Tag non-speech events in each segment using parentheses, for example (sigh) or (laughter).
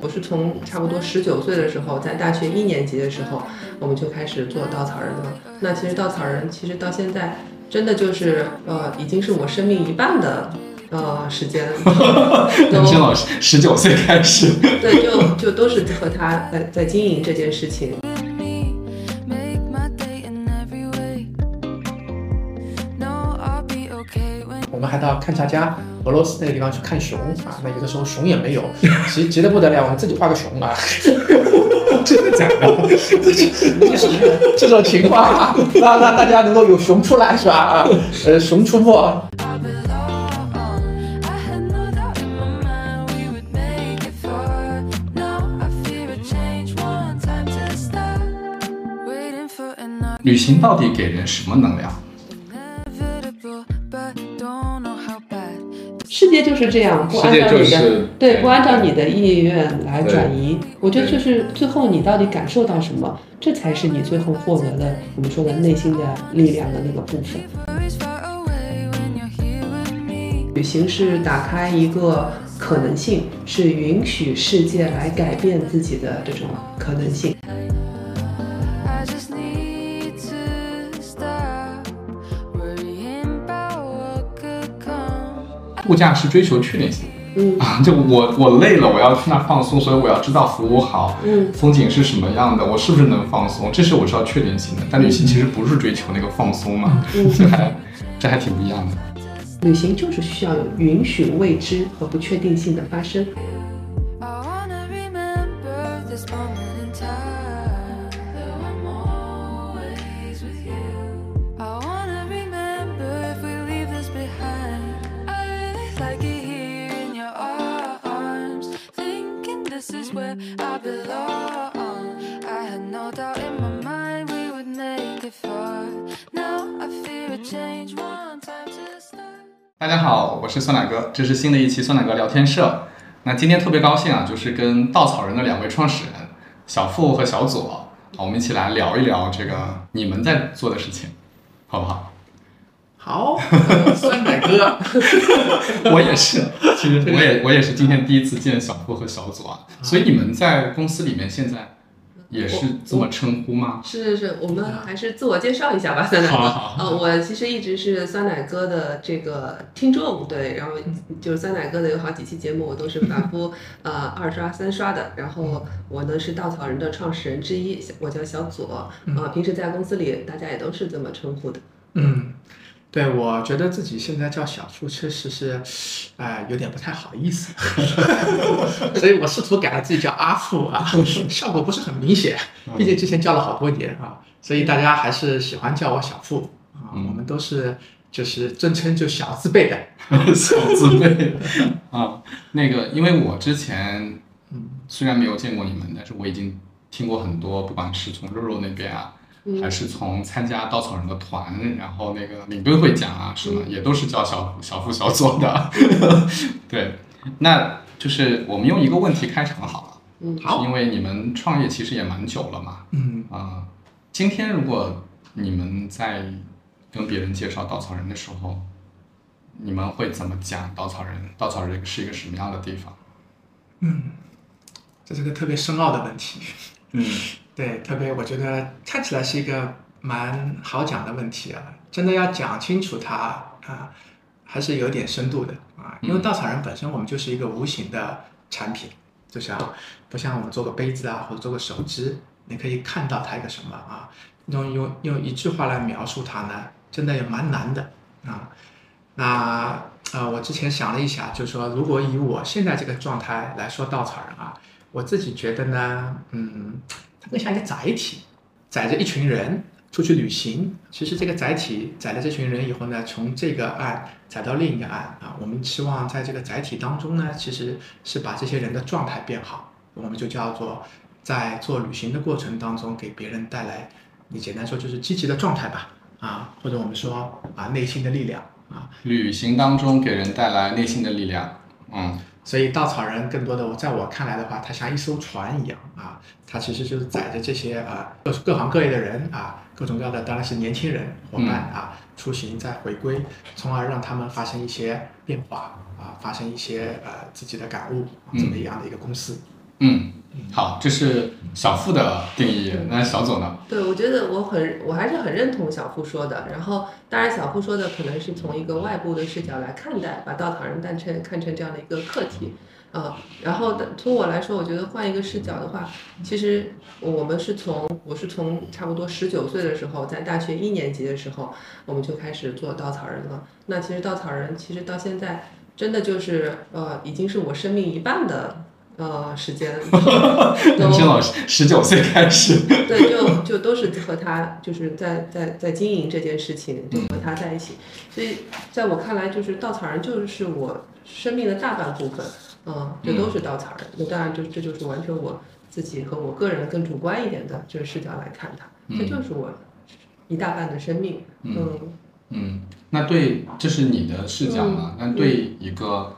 我是从差不多十九岁的时候，在大学一年级的时候，我们就开始做稻草人了。那其实稻草人，其实到现在真的就是呃，已经是我生命一半的呃时间。(laughs) 陈星老师十九岁开始，对，就就都是和他在在经营这件事情。们还到勘察家俄罗斯那个地方去看熊啊，那有的时候熊也没有，急 (laughs) 急得不得了，我们自己画个熊啊，(laughs) 真的假的？就 (laughs) 是这种情况啊，让让大家能够有熊出来是吧？啊，呃，熊出没。I had no doubt in my mind we would make it far. Now I fear a change. One time to stop. Waiting for an 旅行到底给人什么能量？界就是这样，不按照你的就是对，不按照你的意愿来转移。我觉得就是最后你到底感受到什么，这才是你最后获得的我们说的内心的力量的那个部分。旅行是打开一个可能性，是允许世界来改变自己的这种可能性。度假是追求确定性嗯啊，就我我累了，我要去那儿放松，所以我要知道服务好，嗯，风景是什么样的，我是不是能放松，这是我是要确定性的。但旅行其实不是追求那个放松嘛，嗯 (laughs) 这还这还挺不一样的。旅行就是需要有允许未知和不确定性的发生。大家好，我是酸奶哥，这是新的一期酸奶哥聊天社。那今天特别高兴啊，就是跟稻草人的两位创始人小付和小左，啊，我们一起来聊一聊这个你们在做的事情，好不好？好，呃 (laughs) 酸奶哥，(laughs) 我也是，其实我也我也是今天第一次见小付和小左啊，所以你们在公司里面现在也是这么称呼吗？是是是，我们还是自我介绍一下吧，酸奶哥。(laughs) 呃，我其实一直是酸奶哥的这个听众，对，然后就是酸奶哥的有好几期节目，我都是反复 (laughs) 呃二刷三刷的。然后我呢是稻草人的创始人之一，我叫小左，呃，平时在公司里大家也都是这么称呼的。嗯，对，我觉得自己现在叫小付，确实是，哎、有点不太好意思，(laughs) 所以我试图改了自己叫阿富啊，(laughs) 效果不是很明显，毕竟之前叫了好多年啊，所以大家还是喜欢叫我小付啊，嗯我们都是就是尊称就小字辈的，(laughs) 小字辈啊，那个，因为我之前嗯虽然没有见过你们，但是我已经听过很多，不管是从肉肉那边啊，还是从参加稻草人的团，然后那个领队会讲啊什么，也都是叫小小付小左的。(laughs) 对，那就是我们用一个问题开场好了，嗯就是因为你们创业其实也蛮久了嘛，嗯啊、今天如果你们在跟别人介绍稻草人的时候，你们会怎么讲稻草人？稻草人是一个什么样的地方？嗯这是个特别深奥的问题。嗯对，特别我觉得看起来是一个蛮好讲的问题啊，真的要讲清楚它啊，还是有点深度的啊。因为稻草人本身我们就是一个无形的产品，就像不像我们做个杯子啊，或者做个手机，你可以看到它一个什么啊，用用用一句话来描述它呢，真的也蛮难的啊。那呃，我之前想了一下，就是说，如果以我现在这个状态来说稻草人啊，我自己觉得呢，嗯，它更像一个载体，载着一群人出去旅行。其实这个载体载了这群人以后呢，从这个岸载到另一个岸啊，我们期望在这个载体当中呢，其实是把这些人的状态变好，我们就叫做在做旅行的过程当中给别人带来，你简单说就是积极的状态吧，啊，或者我们说啊内心的力量啊，旅行当中给人带来内心的力量。嗯所以稻草人更多的，我在我看来的话，它像一艘船一样啊，它其实就是载着这些啊各各行各业的人啊，各种各样的，当然是年轻人伙伴啊，出行再回归，从而让他们发生一些变化啊，发生一些呃自己的感悟，这么一样的一个公司。嗯，好，这是小付的定义。那小左呢？对，我觉得我很，我还是很认同小付说的。然后，当然小付说的可能是从一个外部的视角来看待，把稻草人当成看成这样的一个课题。啊，然后从我来说，我觉得换一个视角的话，其实我们是从我是从差不多十九岁的时候，在大学一年级的时候，我们就开始做稻草人了。那其实稻草人其实到现在真的就是呃，已经是我生命一半的呃时间。年轻老师十九岁开始。对，就就都是和他就是在在在经营这件事情，就和他在一起。所以在我看来，就是稻草人就是我生命的大半部分。嗯，这都是稻草人。那当然，就这就是完全我自己和我个人更主观一点的这个视角来看它，这就是我一大半的生命。嗯嗯，那对，这是你的视角嘛？那对一个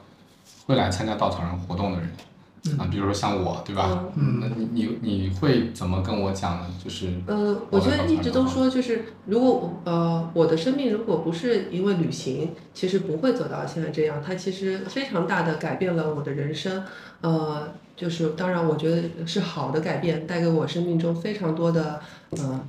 会来参加稻草人活动的人。啊，比如说像我，对吧？嗯，那你你你会怎么跟我讲呢？就是呃，我觉得一直都说，就是如果我呃我的生命如果不是因为旅行，其实不会走到现在这样。它其实非常大的改变了我的人生，呃，就是当然我觉得是好的改变，带给我生命中非常多的呃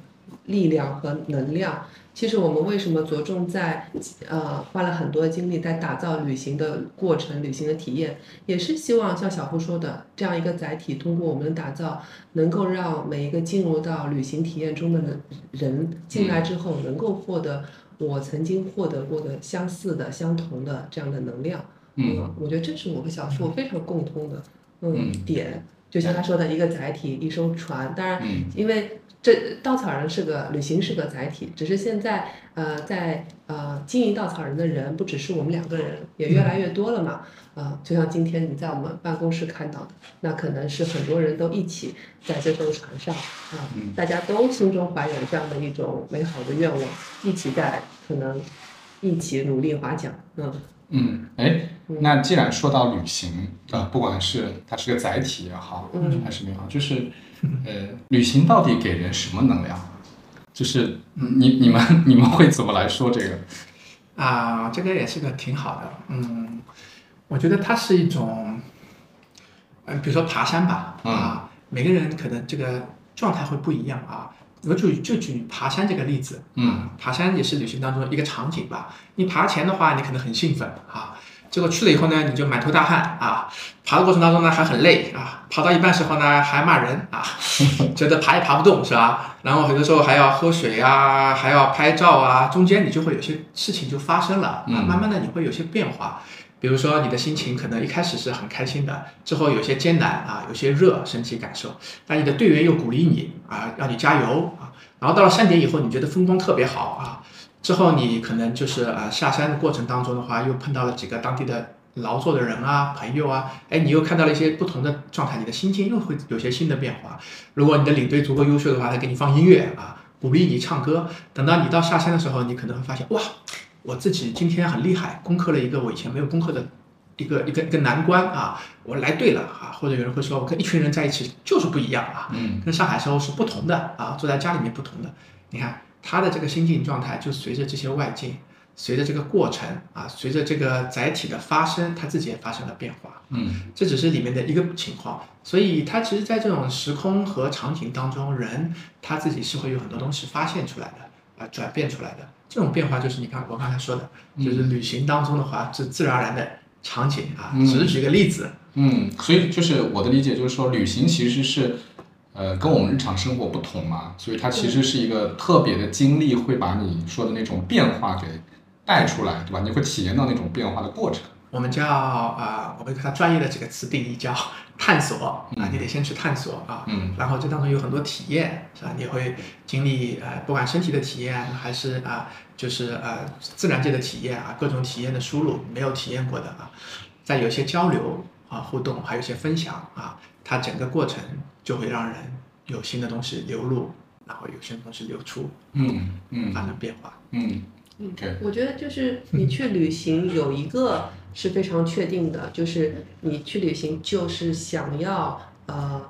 力量和能量。其实我们为什么着重在，呃，花了很多精力在打造旅行的过程、旅行的体验，也是希望像小胡说的这样一个载体，通过我们的打造，能够让每一个进入到旅行体验中的人进来之后，能够获得我曾经获得过的相似的、相同的这样的能量。嗯，我觉得这是我和小付非常共通的嗯点，就像他说的一个载体，一艘船。当然，因为。这稻草人是个旅行是个载体，只是现在呃在呃经营稻草人的人不只是我们两个人，也越来越多了嘛。呃，就像今天你在我们办公室看到的，那可能是很多人都一起在这艘船上啊，大家都心中怀有这样的一种美好的愿望，一起在可能一起努力划桨。嗯嗯，哎，那既然说到旅行啊，不管是它是个载体也好，还是美好，就是。呃，旅行到底给人什么能量？就是你你们你们会怎么来说这个？啊，这个也是个挺好的。嗯，我觉得它是一种，嗯，比如说爬山吧，啊，每个人可能这个状态会不一样啊。我就就举爬山这个例子，嗯，爬山也是旅行当中一个场景吧。你爬前的话，你可能很兴奋啊。结果去了以后呢，你就满头大汗啊，爬的过程当中呢还很累啊，爬到一半时候呢还骂人啊，(laughs) 觉得爬也爬不动是吧？然后很多时候还要喝水啊，还要拍照啊，中间你就会有些事情就发生了啊，慢慢的你会有些变化，比如说你的心情可能一开始是很开心的，之后有些艰难啊，有些热身体感受，但你的队员又鼓励你啊，让你加油啊，然后到了山顶以后，你觉得风光特别好啊。之后你可能就是呃下山的过程当中的话，又碰到了几个当地的劳作的人啊朋友啊，哎，你又看到了一些不同的状态，你的心情又会有些新的变化。如果你的领队足够优秀的话，他给你放音乐啊，鼓励你唱歌。等到你到下山的时候，你可能会发现哇，我自己今天很厉害，攻克了一个我以前没有攻克的一个一个一个难关啊，我来对了啊。或者有人会说，我跟一群人在一起就是不一样啊，嗯，跟上海时候是不同的啊，坐在家里面不同的，你看。他的这个心境状态，就随着这些外境，随着这个过程啊，随着这个载体的发生，他自己也发生了变化。嗯，这只是里面的一个情况。所以，他其实，在这种时空和场景当中，人他自己是会有很多东西发现出来的，啊，转变出来的。这种变化就是你看我刚才说的，就是旅行当中的话，是自然而然的场景啊。只是举个例子。嗯，所以就是我的理解就是说，旅行其实是。呃，跟我们日常生活不同嘛，所以它其实是一个特别的经历，会把你说的那种变化给带出来，对吧？你会体验到那种变化的过程。我们叫啊，我们给它专业的几个词定义叫探索啊，你得先去探索啊，嗯，然后这当中有很多体验，是吧？你会经历呃，不管身体的体验还是啊，就是呃自然界的体验啊，各种体验的输入，没有体验过的啊，再有一些交流啊互动，还有一些分享啊，它整个过程。就会让人有新的东西流入，然后有新的东西流出，嗯嗯，发生变化，嗯嗯。我觉得就是你去旅行有一个是非常确定的，就是你去旅行就是想要呃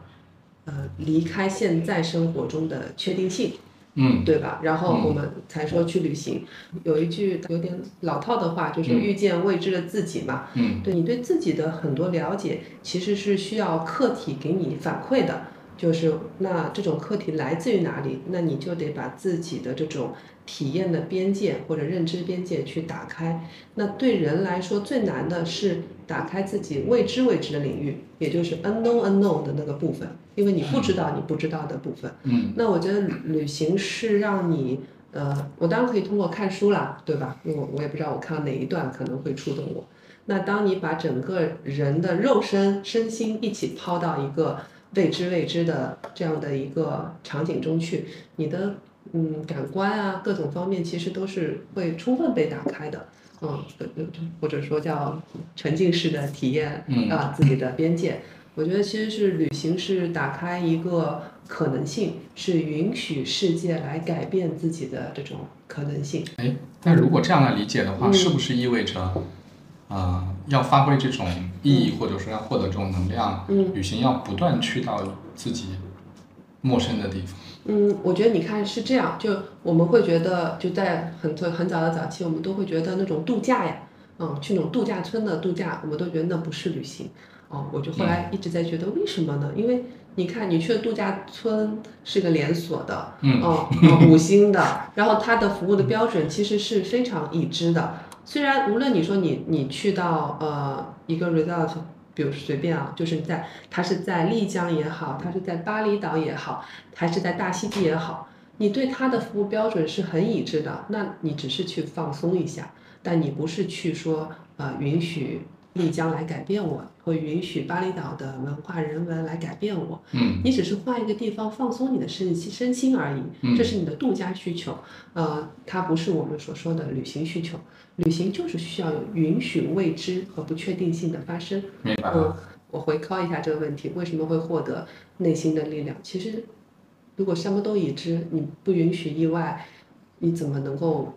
呃离开现在生活中的确定性，嗯对吧？然后嗯我们才说去旅行。有一句有点老套的话，就是嗯遇见未知的自己嘛。嗯对你对自己的很多了解，其实是需要客体给你反馈的。就是那这种课题来自于哪里？那你就得把自己的这种体验的边界或者认知边界去打开。那对人来说最难的是打开自己未知未知的领域，也就是 unknown unknown 的那个部分，因为你不知道你不知道的部分。嗯那我觉得旅行是让你，呃，我当然可以通过看书啦，对吧？因为我我也不知道我看到哪一段可能会触动我。那当你把整个人的肉身、身心一起抛到一个未知未知的这样的一个场景中去，你的嗯感官啊各种方面其实都是会充分被打开的。嗯，或者说叫沉浸式的体验嗯啊自己的边界。我觉得其实是旅行是打开一个可能性，是允许世界来改变自己的这种可能性。哎，那如果这样来理解的话，嗯是不是意味着，呃，要发挥这种意义，或者说要获得这种能量，嗯旅行要不断去到自己陌生的地方？嗯，我觉得你看是这样，就我们会觉得，就在很早很早的早期，我们都会觉得那种度假呀，嗯，去那种度假村的度假，我们都觉得那不是旅行。哦，我就后来一直在觉得为什么呢？因为你看，你去的度假村是个连锁的，嗯哦，呃五星的，(laughs) 然后它的服务的标准其实是非常已知的。虽然无论你说你你去到呃一个 resort，比如随便啊，就是在他是在丽江也好，他是在巴厘岛也好，还是在大溪地也好，你对他的服务标准是很一致的，那你只是去放松一下，但你不是去说呃允许丽江来改变我，或允许巴厘岛的文化人文来改变我，嗯你只是换一个地方放松你的身心身心而已，嗯这是你的度假需求，呃，它不是我们所说的旅行需求。旅行就是需要有允许未知和不确定性的发生。明白了。嗯，我回靠一下这个问题，为什么会获得内心的力量？其实，如果什么都已知，你不允许意外，你怎么能够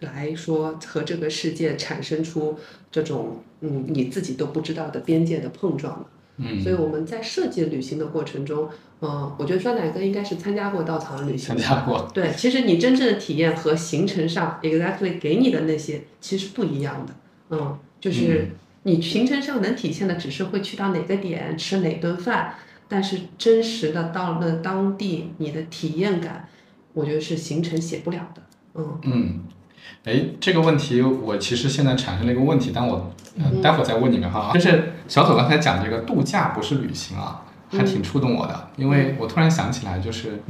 来说和这个世界产生出这种嗯你自己都不知道的边界的碰撞呢？嗯，所以我们在设计旅行的过程中，嗯、我觉得酸奶哥应该是参加过稻草人旅行参。加过。对，其实你真正的体验和行程上 exactly 给你的那些其实不一样的，嗯，就是你行程上能体现的只是会去到哪个点吃哪顿饭，但是真实的到了当地你的体验感，我觉得是行程写不了的，嗯嗯，哎，这个问题我其实现在产生了一个问题，但我呃嗯待会儿再问你们哈。就是小左刚才讲这个度假不是旅行啊，还挺触动我的，因为我突然想起来，就是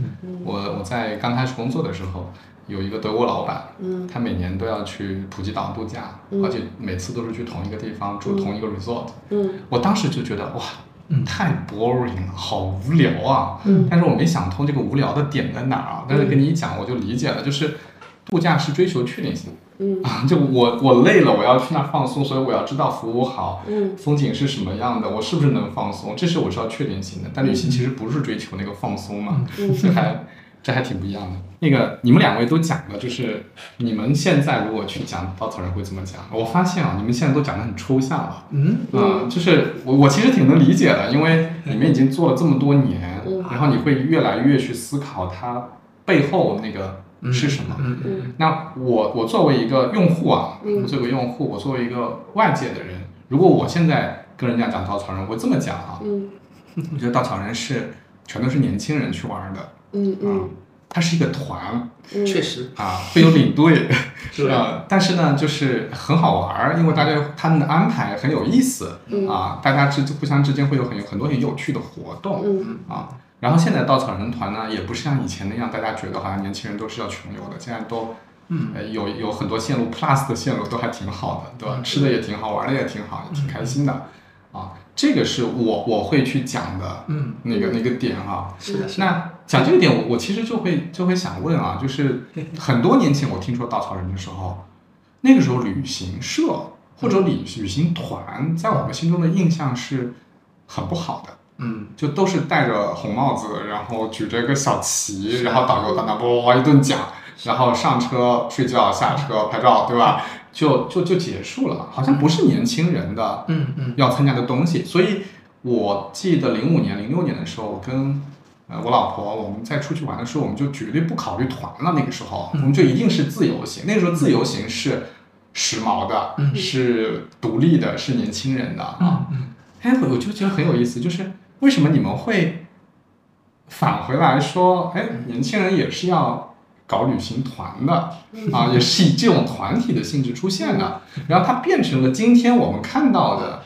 我我在刚开始工作的时候，有一个德国老板，嗯。他每年都要去普吉岛度假，嗯。而且每次都是去同一个地方住同一个 resort。嗯。我当时就觉得哇，嗯。太 boring 了，好无聊啊。嗯。但是我没想通这个无聊的点在哪儿啊。但是跟你一讲，我就理解了，就是度假是追求确定性嗯啊。就我我累了，我要去那儿放松，所以我要知道服务好，嗯风景是什么样的，我是不是能放松，这是我是要确定性的。但旅行其实不是追求那个放松嘛，嗯 (laughs) 这还这还挺不一样的。那个你们两位都讲了，就是你们现在如果去讲稻草人会怎么讲？我发现啊，你们现在都讲的很抽象了。嗯嗯，就是我我其实挺能理解的，因为你们已经做了这么多年，嗯然后你会越来越去思考它背后那个是什么。嗯嗯。那我我作为一个用户啊，嗯。我作为用户，我作为一个外界的人，如果我现在跟人家讲稻草人，我会这么讲啊，嗯。我觉得稻草人是全都是年轻人去玩的，嗯嗯。它是一个团嗯，确实。啊，会有领队，(laughs) 是。呃，但是呢，就是很好玩儿，因为大家他们的安排很有意思嗯。啊，大家之互相之间会有很有很多很有趣的活动嗯。啊。然后现在稻草人团呢，也不是像以前那样，大家觉得好像年轻人都是要穷游的，现在都嗯。呃有有很多线路 plus 的线路都还挺好的，对吧？吃的也挺好，玩的也挺好，也挺开心的。啊。这个是我我会去讲的嗯。那个那个点哈、是的是的。那讲这个点，我我其实就会就会想问啊，就是 (laughs) 很多年前我听说稻草人的时候，那个时候旅行社或者旅旅行团在我们心中的印象是很不好的，嗯就都是戴着红帽子，然后举着个小旗，然后导游在那叭一顿讲，然后上车睡觉，下车拍照，对吧？就就就结束了，好像不是年轻人的嗯嗯要参加的东西。所以我记得零五年、零六年的时候，我跟呃，我老婆我们在出去玩的时候，我们就绝对不考虑团了。那个时候，嗯我们就一定是自由行。那个时候自由行是时髦的，嗯是独立的，是年轻人的啊。嗯哎，我我就觉得很有意思，就是为什么你们会返回来说，哎，年轻人也是要搞旅行团的啊，也是以这种团体的性质出现的，然后它变成了今天我们看到的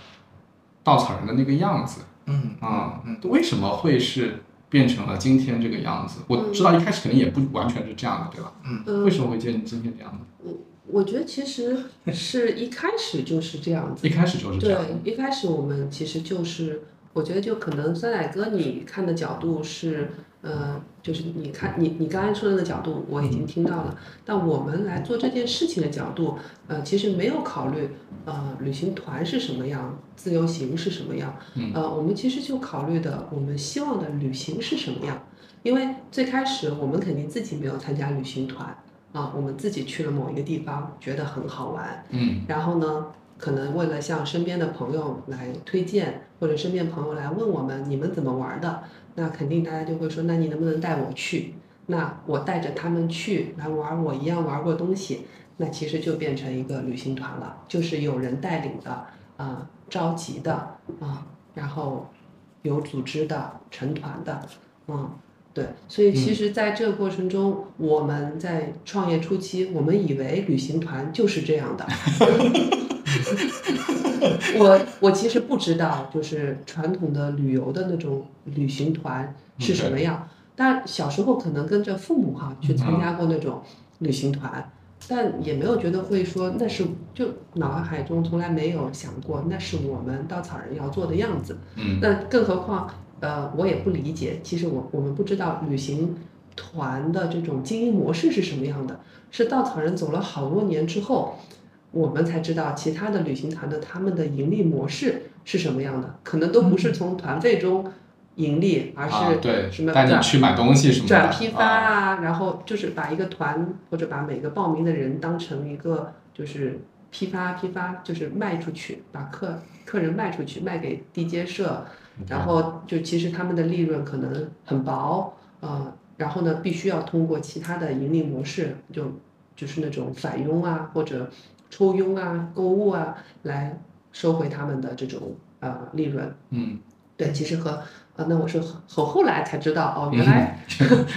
稻草人的那个样子。嗯啊嗯，为什么会是变成了今天这个样子？我知道一开始肯定也不完全是这样的，对吧？嗯。为什么会变成今天这样？的？我觉得其实是一开始就是这样子一，开始就是这对样，一开始我们其实就是，我觉得就可能酸奶哥你看的角度是，呃，就是你看你你刚才说的那个角度我已经听到了，但我们来做这件事情的角度，呃，其实没有考虑，呃，旅行团是什么样，自由行是什么样，嗯。呃，我们其实就考虑的我们希望的旅行是什么样，因为最开始我们肯定自己没有参加旅行团。啊，我们自己去了某一个地方，觉得很好玩，嗯。然后呢，可能为了向身边的朋友来推荐，或者身边朋友来问我们你们怎么玩的，那肯定大家就会说，那你能不能带我去？那我带着他们去来玩我一样玩过东西，那其实就变成一个旅行团了，就是有人带领的，啊、召集的啊、然后有组织的、成团的，嗯。对，所以其实在这个过程中，我们在创业初期，我们以为旅行团就是这样的。(laughs) 我我其实不知道，就是传统的旅游的那种旅行团是什么样。但小时候可能跟着父母哈去参加过那种旅行团，但也没有觉得会说那是就脑海中从来没有想过那是我们稻草人要做的样子。嗯那更何况，呃，我也不理解。其实我我们不知道旅行团的这种经营模式是什么样的，是稻草人走了好多年之后，我们才知道其他的旅行团的他们的盈利模式是什么样的，可能都不是从团费中盈利，而啊，是对什么，带你去买东西什么的，转批发啊啊，然后就是把一个团或者把每个报名的人当成一个就是批发批发，就是卖出去，把客客人卖出去，卖给地接社，然后就其实他们的利润可能很薄，呃，然后呢，必须要通过其他的盈利模式，就就是那种返佣啊或者抽佣啊、购物啊，来收回他们的这种呃利润。嗯，对，其实和呃，那我是很后来才知道哦，原来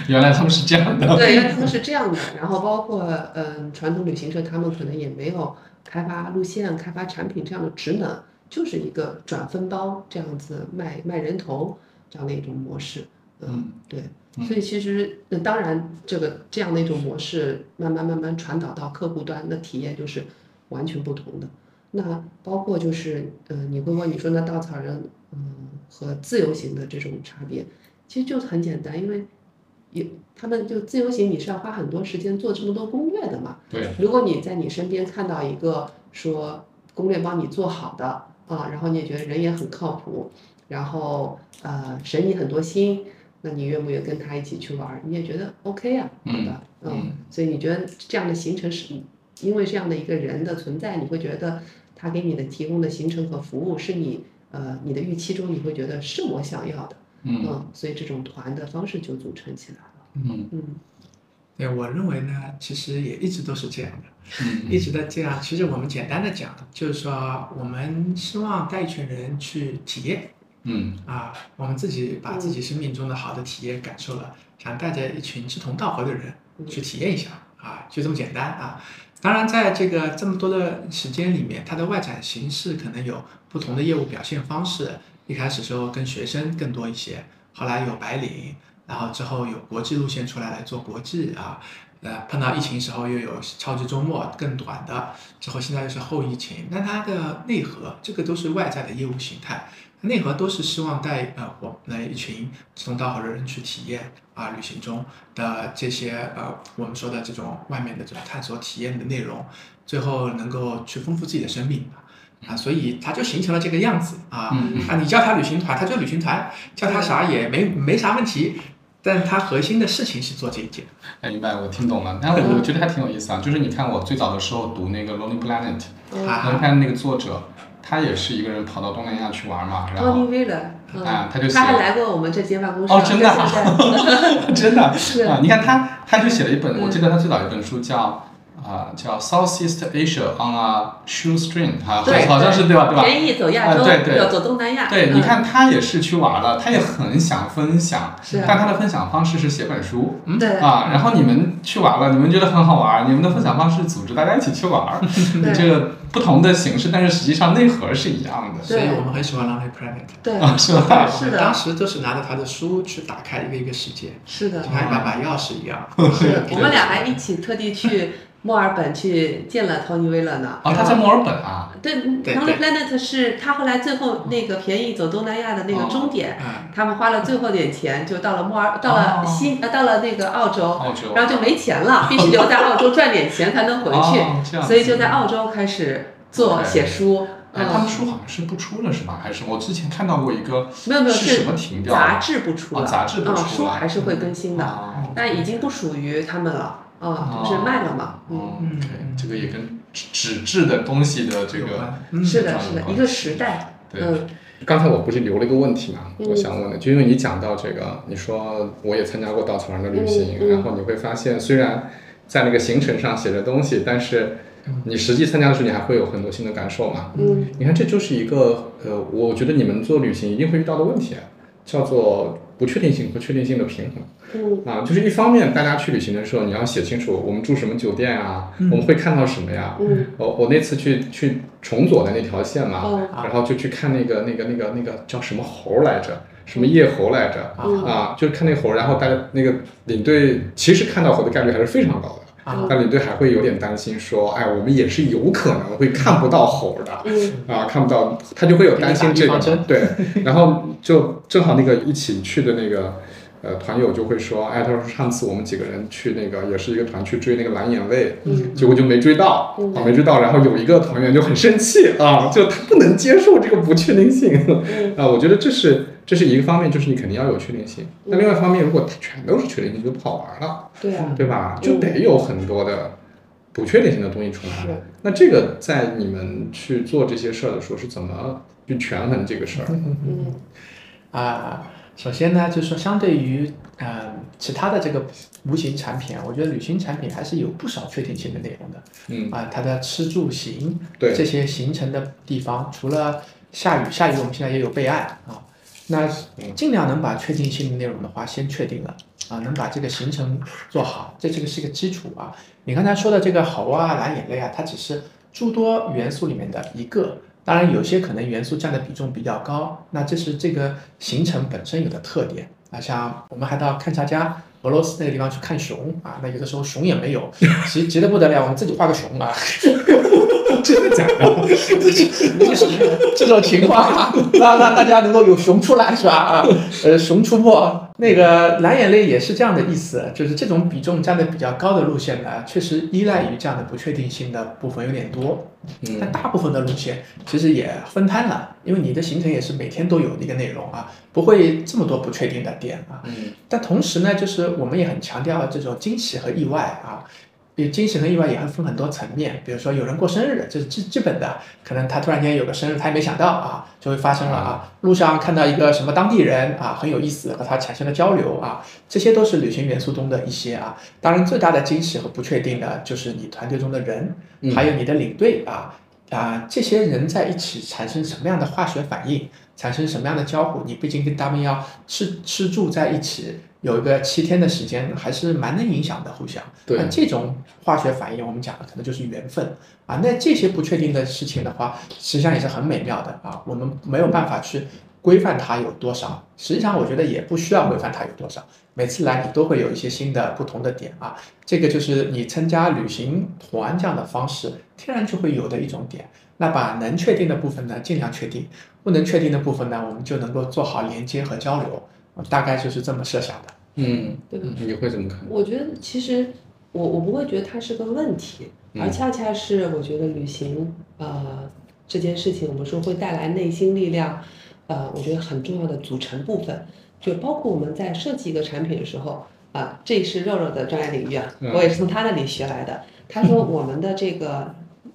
原来他们是这样的，对，原来他们是这样的。然后包括嗯，传统旅行社他们可能也没有开发路线、开发产品这样的职能，就是一个转分包这样子卖卖人头这样的一种模式。嗯，对。所以其实，那当然，这个这样的一种模式慢慢慢慢传导到客户端的体验就是完全不同的。那包括就是，呃，你会问你说那稻草人，嗯，和自由行的这种差别，其实就是很简单，因为有他们就自由行，你是要花很多时间做这么多攻略的嘛。对，如果你在你身边看到一个说攻略帮你做好的啊，然后你也觉得人也很靠谱，然后呃省你很多心，那你愿不愿意跟他一起去玩儿？你也觉得 OK 啊，对吧？嗯嗯，所以你觉得这样的行程是因为这样的一个人的存在，你会觉得他给你的提供的行程和服务是你呃你的预期中你会觉得是我想要的，嗯嗯，所以这种团的方式就组成起来了，嗯嗯对，我认为呢，其实也一直都是这样的。一嗯直在这样。其实我们简单的讲，就是说我们希望带一群人去体验嗯啊，我们自己把自己生命中的好的体验感受了，想带着一群志同道合的人去体验一下啊，就这么简单啊。当然，在这个这么多的时间里面，它的外展形式可能有不同的业务表现方式。一开始时候跟学生更多一些，后来有白领，然后之后有国际路线出来来做国际啊，呃，碰到疫情时候又有超级周末更短的，之后现在又是后疫情，那它的内核这个都是外在的业务形态，内核都是希望带呃我们的一群志同道合的人去体验啊旅行中的这些呃我们说的这种外面的这种探索体验的内容，最后能够去丰富自己的生命啊，所以它就形成了这个样子啊。嗯啊，你叫它旅行团，它就旅行团，叫它啥也没没啥问题。但它核心的事情是做这一件。哎，明白，我听懂了。但我我觉得还挺有意思啊，就是你看我最早的时候读那个《Lonely Planet》，嗯啊《Lonely Planet》那个作者，他他也是一个人跑到东南亚去玩嘛，然 Tony 后啊，他就写他还来过我们这间办公室。哦真的 (laughs) 真的是啊，你看他他就写了一本，嗯我记得他最早一本书叫啊、叫 Southeast Asia on a Shoestring，哈、对好像是对吧？对吧？便宜走亚洲，啊对对要走东南亚。对，嗯你看他也是去玩了，他也很想分享，是啊但他的分享方式是写本书。嗯对啊，然后你们去玩了，你们觉得很好玩，你们的分享方式组织大家一起去玩，(laughs) 对这个不同的形式，但是实际上内核是一样的。所以我们很喜欢 Lonely Planet。对啊，是吧？(laughs) 是的当时就是拿着他的书去打开一个一个世界，是的就，像一把把钥匙一样。(laughs) 是我们俩还一起特地去墨尔本去见了 Tony Wheeler 呢。哦，他在墨尔本啊，对对 Lonely 对 Planet 是他后来最后那个便宜走东南亚的那个终点，嗯，他们花了最后点钱，就到了墨尔，到了新，呃，到了那个澳洲，澳洲。然后就没钱了，必须留在澳洲赚点钱才能回去，哦这样所以就在澳洲开始做写书。哎，他们嗯，书好像是不出了是吧？还是我之前看到过一个没有没有是什么停掉杂？志不出了，啊杂志不嗯出了书还是会更新的，哦但已经不属于他们了，啊，就是卖了嘛，嗯，这个也跟纸纸质的东西的这个是的，嗯是的，一个时代，对。嗯。刚才我不是留了一个问题嘛，嗯。我想问的，就因为你讲到这个，你说我也参加过稻草人的旅行，嗯嗯。然后你会发现，虽然在那个行程上写着东西，但是你实际参加的时候，你还会有很多新的感受嘛。嗯。你看，这就是一个呃，我觉得你们做旅行一定会遇到的问题，叫做不确定性和确定性的平衡。嗯。啊，就是一方面，大家去旅行的时候，你要写清楚我们住什么酒店啊，嗯。我们会看到什么呀。嗯。我我那次去去崇左的那条线嘛，哦。然后就去看那个那个那个那个叫什么猴来着，什么夜猴来着？嗯。啊，就是看那猴，然后大家那个领队其实看到猴的概率还是非常高的。啊。但领队还会有点担心，说，哎，我们也是有可能会看不到猴的，嗯。啊，看不到，他就会有担心这个对，然后就正好那个一起去的那个呃团友就会说，哎，他说上次我们几个人去那个也是一个团去追那个蓝眼泪，嗯。结果就没追到，嗯。啊，没追到，然后有一个团员就很生气啊，就他不能接受这个不确定性，嗯。(laughs) 啊，我觉得这是这是一个方面，就是你肯定要有确定性，嗯那另外一方面，如果全都是确定性，就不好玩了，对啊，对吧？就得有很多的不确定性的东西出来。那这个在你们去做这些事儿的时候是怎么去权衡这个事儿？嗯。啊，首先呢，就是说相对于呃其他的这个无形产品啊，我觉得旅行产品还是有不少确定性的内容的嗯，啊，它的吃住行对这些行程的地方，除了下雨，下雨我们现在也有备案啊，那尽量能把确定性的内容的话先确定了啊，能把这个行程做好，这这个是一个基础啊。你刚才说的这个猴啊、蓝眼泪啊，它只是诸多元素里面的一个。当然，有些可能元素占的比重比较高，那这是这个行程本身有的特点啊。像我们还到勘察加俄罗斯那个地方去看熊啊，那有的时候熊也没有，(laughs) 急急得不得了，我们自己画个熊啊，(laughs) 真的假的？(laughs) 就是这种情况啊，让让大家能够有熊出来是吧？啊，呃，熊出没。那个蓝眼泪也是这样的意思，就是这种比重占的比较高的路线呢，确实依赖于这样的不确定性的部分有点多。嗯但嗯大部分的路线其实也分摊了，因为你的行程也是每天都有的一个内容啊，不会这么多不确定的点啊。嗯但同时呢，就是我们也很强调这种惊喜和意外啊。比如惊喜和意外也会分很多层面，比如说有人过生日，这是基基本的，可能他突然间有个生日，他也没想到啊，就会发生了啊。路上看到一个什么当地人啊，很有意思，和他产生了交流啊，这些都是旅行元素中的一些啊。当然，最大的惊喜和不确定的就是你团队中的人，嗯还有你的领队啊啊，这些人在一起产生什么样的化学反应，产生什么样的交互，你毕竟跟他们要吃吃住在一起，有一个七天的时间，还是蛮能影响的，互相。对那这种化学反应，我们讲的可能就是缘分啊。那这些不确定的事情的话，实际上也是很美妙的啊。我们没有办法去规范它有多少，实际上我觉得也不需要规范它有多少。每次来你都会有一些新的不同的点啊，这个就是你参加旅行团这样的方式，天然就会有的一种点。那把能确定的部分呢，尽量确定；不能确定的部分呢，我们就能够做好连接和交流。大概就是这么设想的。嗯，对你会怎么看？我觉得其实我我不会觉得它是个问题，嗯而恰恰是我觉得旅行呃这件事情，我们说会带来内心力量，呃，我觉得很重要的组成部分，就包括我们在设计一个产品的时候啊、这是肉肉的专业领域啊，嗯我也是从他那里学来的。他说我们的这个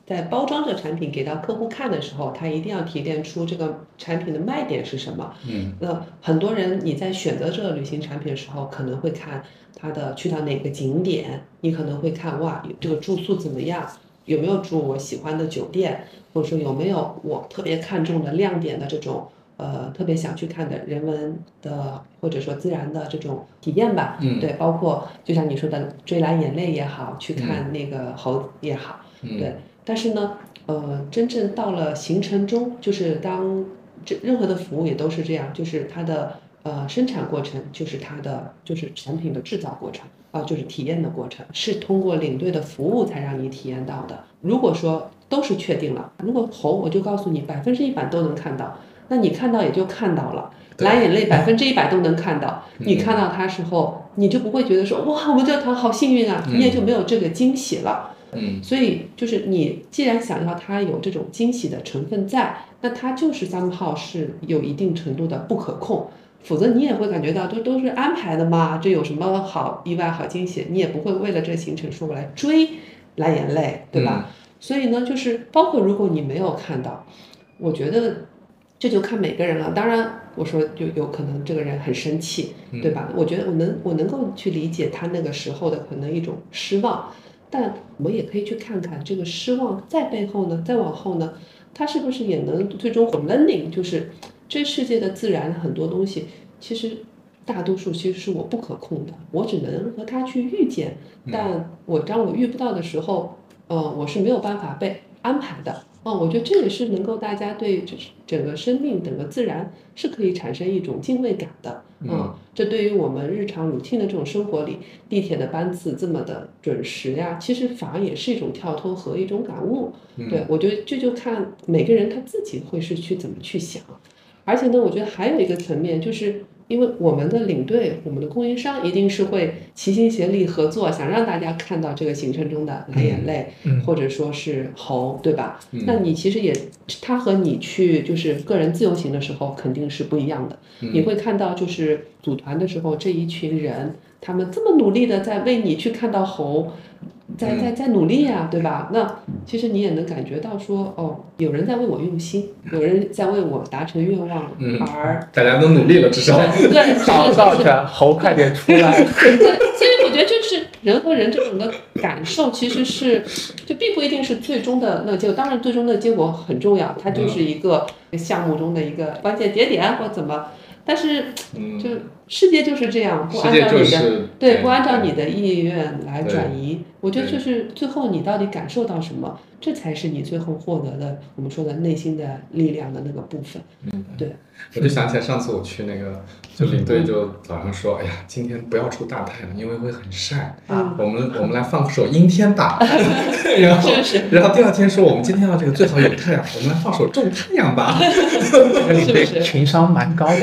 在包装这个产品给到客户看的时候，他一定要提炼出这个产品的卖点是什么。嗯那很多人你在选择这个旅行产品的时候，可能会看它的去到哪个景点，你可能会看哇，这个住宿怎么样，有没有住我喜欢的酒店，或者说有没有我特别看重的亮点的这种呃特别想去看的人文的或者说自然的这种体验吧。嗯对，包括就像你说的追蓝眼泪也好，去看那个猴子也好，嗯对。但是呢，呃，真正到了行程中，就是当这任何的服务也都是这样，就是它的呃生产过程，就是它的就是产品的制造过程啊、就是体验的过程，是通过领队的服务才让你体验到的。如果说都是确定了，如果猴我就告诉你百分之一百都能看到，那你看到也就看到了。蓝眼泪百分之一百都能看到，(laughs) 你嗯看到它时候，你就不会觉得说哇，我们这个团好幸运啊，你也就没有这个惊喜了。嗯所以就是你既然想要它有这种惊喜的成分在，那它就是三号是有一定程度的不可控，否则你也会感觉到都都是安排的嘛，这有什么好意外、好惊喜？你也不会为了这个行程说我来追蓝眼泪，对吧？所以呢，就是包括如果你没有看到，我觉得这就看每个人了。当然，我说就有可能这个人很生气，对吧？我觉得我能我能够去理解他那个时候的可能一种失望，但我们也可以去看看这个失望在背后呢，再往后呢，他是不是也能最终 learning，就是这世界的自然很多东西，其实大多数其实是我不可控的，我只能和他去遇见，但我当我遇不到的时候，呃，我是没有办法被安排的。哦，我觉得这也是能够大家对这整个生命、整个自然是可以产生一种敬畏感的。嗯，这对于我们日常 routine 的这种生活里，地铁的班次这么的准时呀，其实反而也是一种跳脱和一种感悟。对我觉得这就看每个人他自己会是去怎么去想。而且呢，我觉得还有一个层面，就是因为我们的领队、我们的供应商一定是会齐心协力合作，想让大家看到这个行程中的蓝眼泪，嗯或者说是猴，对吧？嗯那你其实也，他和你去就是个人自由行的时候肯定是不一样的。嗯你会看到，就是组团的时候，这一群人他们这么努力的在为你去看到猴，在嗯在在努力呀、对吧？那其实你也能感觉到说，哦，有人在为我用心，有人在为我达成愿望，嗯而大家都努力了，至少。对对 (laughs) 是祷告是着猴快点出来。对，其实我觉得就是人和人这种的感受，其实是就并不一定是最终的那个结果。当然，最终的结果很重要，它就是一个项目中的一个关键节点或怎么。但是嗯，就世界就是这样，不按照你的、就是对，不按照你的意愿来转移。我觉得就是最后你到底感受到什么，这才是你最后获得的我们说的内心的力量的那个部分。嗯，对我就想起来上次我去那个，(laughs) 就领队就早上说，哎呀，今天不要出大太阳，因为会很晒。啊，我们我们来放首阴天吧，(laughs) (laughs) 然后是是？然后第二天说我们今天要这个最好有太阳，我们来放首种太阳吧，这个领队是不是情商蛮高的。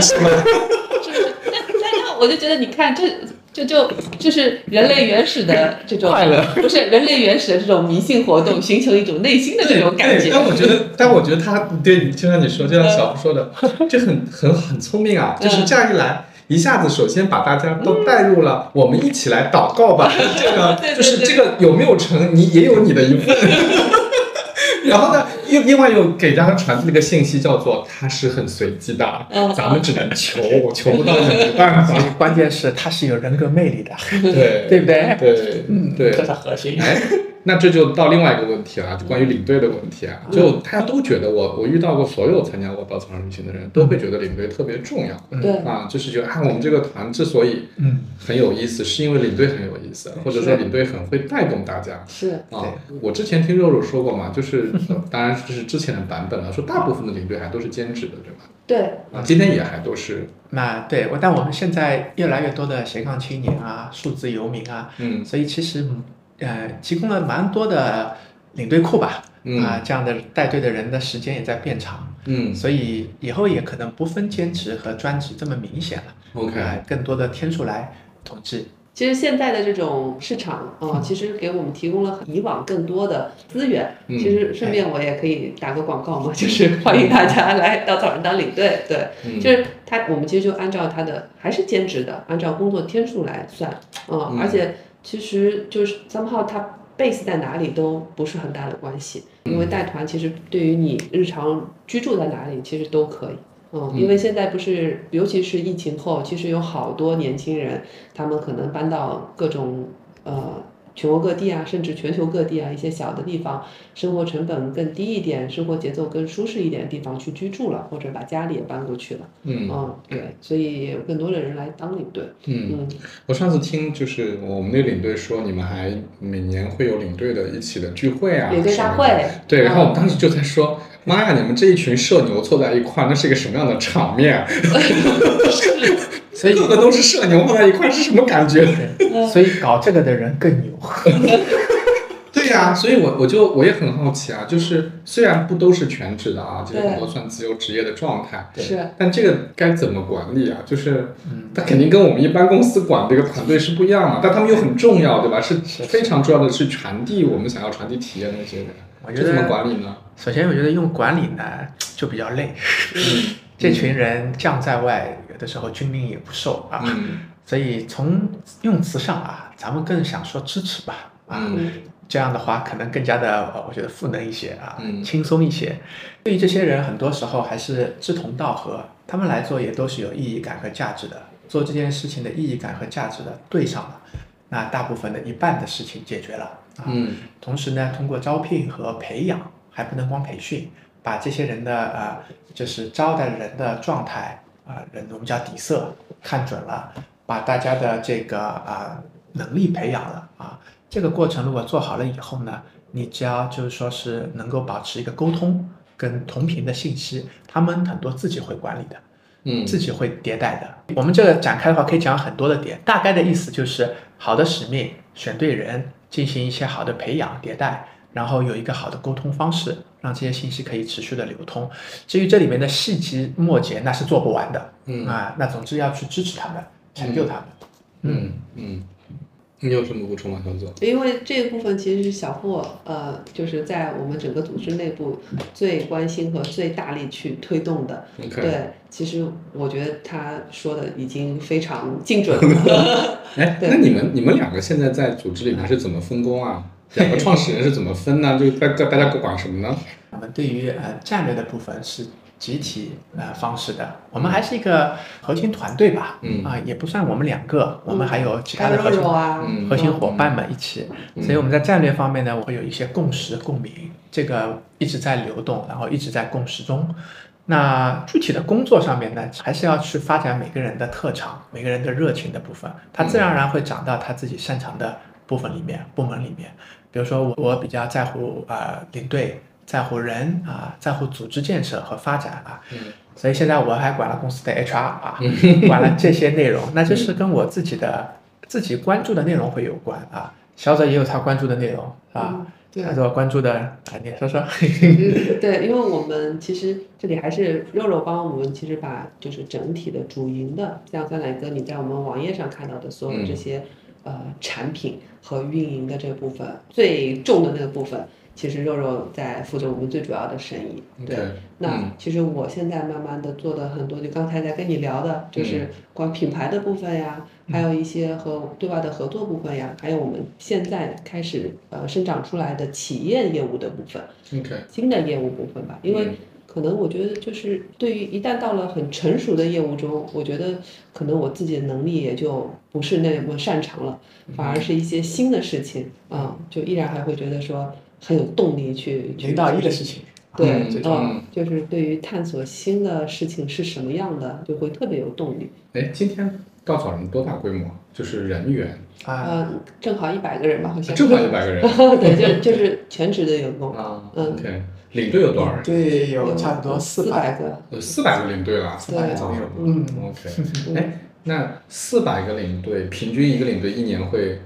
是吗？我就觉得，你看这。就就就是人类原始的这种快乐，(laughs) 不是人类原始的这种迷信活动，寻求一种内心的这种感，觉。但我觉得，但我觉得他对，就像你说，就 (laughs) 像小付说的，这很很很聪明啊，就是这样一来。一下子，首先把大家都带入了，我们一起来祷告吧。(laughs) 这个对对就是这个有没有成，你也有你的一份。然后呢，又另外又给大家传递了一个信息，叫做它是很随机的，嗯 (laughs) 咱们只能求，求不到也没办法。关键是他是有人格魅力的，对对不对？对嗯，对这是核心。哎，那这就到另外一个问题了，就关于领队的问题啊。就大家都觉得我，我遇到过所有参加过稻草人旅行的人，都会觉得领队特别重要。对，啊，就是觉得啊，我们这个团之所以嗯，很有意思，是因为领队很有意思，或者说领队很会带动大家。是。啊，我之前听肉肉说过嘛，就是、呃当然这是之前的版本了，说大部分的领队还都是兼职的，对吧？对，啊，今天也还都是，那对我，但我们现在越来越多的斜杠青年啊，数字游民啊，嗯。所以其实呃提供了蛮多的领队库吧，嗯啊，这样的带队的人的时间也在变长，嗯所以以后也可能不分兼职和专职这么明显了，，OK，啊，更多的天数来统治。其实现在的这种市场啊、其实给我们提供了以往更多的资源。嗯其实顺便我也可以打个广告嘛，(laughs) 就是欢迎大家来稻草人当领队。对，嗯就是他，我们其实就按照他的还是兼职的，按照工作天数来算，嗯，嗯而且其实就是三号它 base 在哪里都不是很大的关系，因为带团其实对于你日常居住在哪里其实都可以。嗯，因为现在不是，尤其是疫情后，其实有好多年轻人，他们可能搬到各种呃全国各地啊，甚至全球各地啊一些小的地方，生活成本更低一点，生活节奏更舒适一点的地方去居住了，或者把家里也搬过去了。嗯嗯，对，所以也有更多的人来当领队。嗯，嗯，我上次听就是我们那领队说，你们还每年会有领队的一起的聚会啊，领队大会。对，然后我们嗯当时就在说，妈呀，你们这一群社牛凑在一块儿，那是一个什么样的场面啊？(laughs) (laughs) 所以 (laughs) 个个都是社牛放在一块是什么感觉？(laughs) 所以搞这个的人更牛。(laughs) 对呀、所以我我就我也很好奇啊，就是虽然不都是全职的啊，这些对很多算自由职业的状态，是但这个该怎么管理啊？就是嗯，它肯定跟我们一般公司管这个团队是不一样嘛，但他们又很重要，对吧？是是非常重要的去传递我们想要传递体验的那些人，我觉得怎么管理呢？首先我觉得用管理呢就比较累，这群人将在外，有的时候军令也不受啊。嗯所以从用词上啊，咱们更想说支持吧啊。嗯这样的话可能更加的，呃我觉得赋能一些啊，嗯轻松一些。对于这些人，很多时候还是志同道合，他们来做也都是有意义感和价值的。做这件事情的意义感和价值的对上了，那大部分的一半的事情解决了啊。嗯同时呢，通过招聘和培养，还不能光培训，把这些人的呃，就是招待人的状态啊、人我们叫底色看准了，把大家的这个啊、能力培养了啊，这个过程如果做好了以后呢，你只要就是说是能够保持一个沟通跟同频的信息，他们很多自己会管理的。嗯自己会迭代的。我们这个展开的话，可以讲很多的点。大概的意思就是，好的使命，选对人，进行一些好的培养迭代，然后有一个好的沟通方式，让这些信息可以持续的流通。至于这里面的细枝末节，那是做不完的。嗯啊，那总之要去支持他们，成就他们。嗯嗯，你有什么补充吗，小左？因为这一部分其实是小霍，呃，就是在我们整个组织内部最关心和最大力去推动的。对，其实我觉得他说的已经非常精准了。(laughs) 哎，(laughs) 对那你们你们两个现在在组织里面是怎么分工啊？两个创始人是怎么分呢？就大大大家管什么呢？我们对于呃战略的部分是集体呃方式的，我们还是一个核心团队吧，嗯啊、也不算我们两个，我们还有其他的核心核心伙伴们一起，嗯所以我们在战略方面呢，我会有一些共识共鸣，这个一直在流动，然后一直在共识中。那具体的工作上面呢，还是要去发展每个人的特长、每个人的热情的部分，他自然而然会长到他自己擅长的部分里面、部门里面。比如说我我比较在乎呃领队，在乎人啊、在乎组织建设和发展啊，嗯所以现在我还管了公司的 HR 啊，(laughs) 管了这些内容，那就是跟我自己的自己关注的内容会有关啊。小泽也有他关注的内容啊，嗯对他所关注的啊，你说说。嗯对，因为我们其实这里还是肉肉帮我们，其实把就是整体的主营的，像酸奶哥你在我们网页上看到的所有这些、呃产品和运营的这部分，最重的那个部分，其实肉肉在负责我们最主要的生意。对那嗯其实我现在慢慢的做的很多，就刚才在跟你聊的，就是光品牌的部分呀，还有一些和对外的合作部分呀，还有我们现在开始呃生长出来的企业业务的部分。新的业务部分吧，因为嗯可能我觉得就是对于一旦到了很成熟的业务中，我觉得可能我自己的能力也就不是那么擅长了，反而是一些新的事情，啊、就依然还会觉得说很有动力去去零到一的事情，对，嗯就是对于探索新的事情是什么样的，就会特别有动力。哎，今天稻草人多大规模？就是人员，啊，呃，正好一百个人吧，好像。正好一百个人 (laughs) 对，就就是全职的员工，啊。嗯 OK，领队有多少人？对，有差不多四四百，个。有四百个领队了。四百左右，嗯嗯，OK，哎，那四百个领队，平均一个领队一年会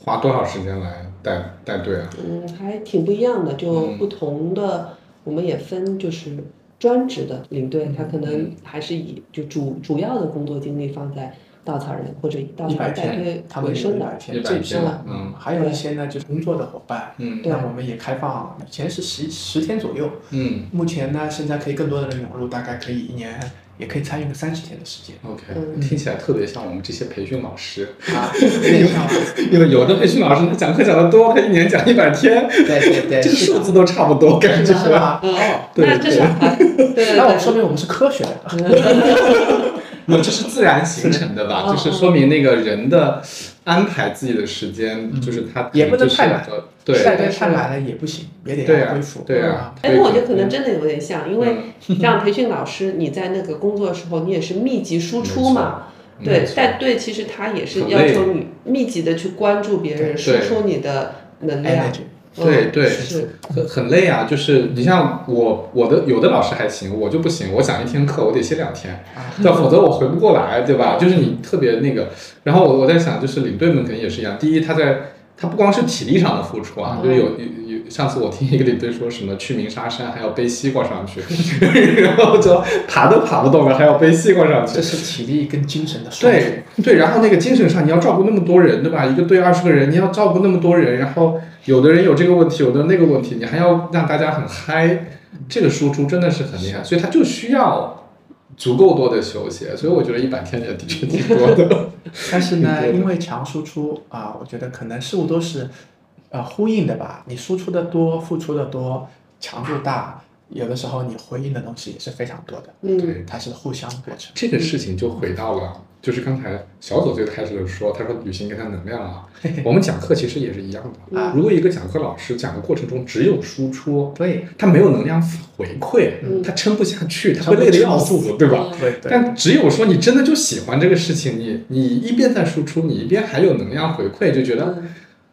花多少时间来带带队啊？嗯，还挺不一样的，就嗯不同的，我们也分就是专职的领队，他可嗯能还是以就主主要的工作精力放在稻草人或者以稻草人带队，他为生的。一百天，100这天是嗯还有一些呢，就是工作的伙伴，嗯对那我们也开放，以前是十十天左右，嗯目前呢，现在可以更多的人涌入，大概可以一年也可以参与个三十天的时间。OK，嗯。听起来特别像我们这些培训老师，啊，(laughs) 有有的培训老师他讲课讲的多，他一年讲一百天，对对对，(laughs) 这个数字都差不多，感觉。是吧？嗯哦，对对。对那我说明我们是科学的。没有，这是自然形成的吧？嗯就是说明那个人的安排自己的时间，嗯。就是他也不能就是太满对晒得太满了也不行，也得要恢复。对啊哎，那我觉得可能真的有点像，因为嗯让培训老师你在那个工作的时候，你也是密集输出嘛。对但对，其实他也是要求你密集的去关注别人，输对出你的能量。对对是，很很累啊。就是你像我，我的有的老师还行，我就不行。我讲一天课，我得歇两天，啊对，否则我回不过来，对吧？就是你特别那个。然后我我在想，就是领队们肯定也是一样。第一，他在他不光是体力上的付出啊，嗯就是有有有，上次我听一个领队说什么去鸣沙山还要背西瓜上去，(laughs) 然后就爬都爬不动了，还要背西瓜上去这。是体力跟精神的双对对，然后那个精神上你要照顾那么多人，对吧？一个队二十个人，你要照顾那么多人，然后有的人有这个问题，有的那个问题，你还要让大家很嗨，这个输出真的是很厉害，所以他就需要足够多的休息，所以我觉得一百天也的确挺多的。(laughs) 但是呢，因为强输出啊，我觉得可能事物都是呃呼应的吧。你输出的多，付出的多，强度大，有的时候你回应的东西也是非常多的，嗯，对，它是互相的过程。这个事情就回到了，就是刚才小左最开始的说，他说旅行给他能量啊，(laughs) 我们讲课其实也是一样的。啊如果一个讲课老师讲的过程中只有输出，对。他没有能量回馈，嗯。他撑不下去，他会累得要死，对吧？对对，但只有说你真的就喜欢这个事情，你你一边在输出，你一边还有能量回馈，就觉得嗯。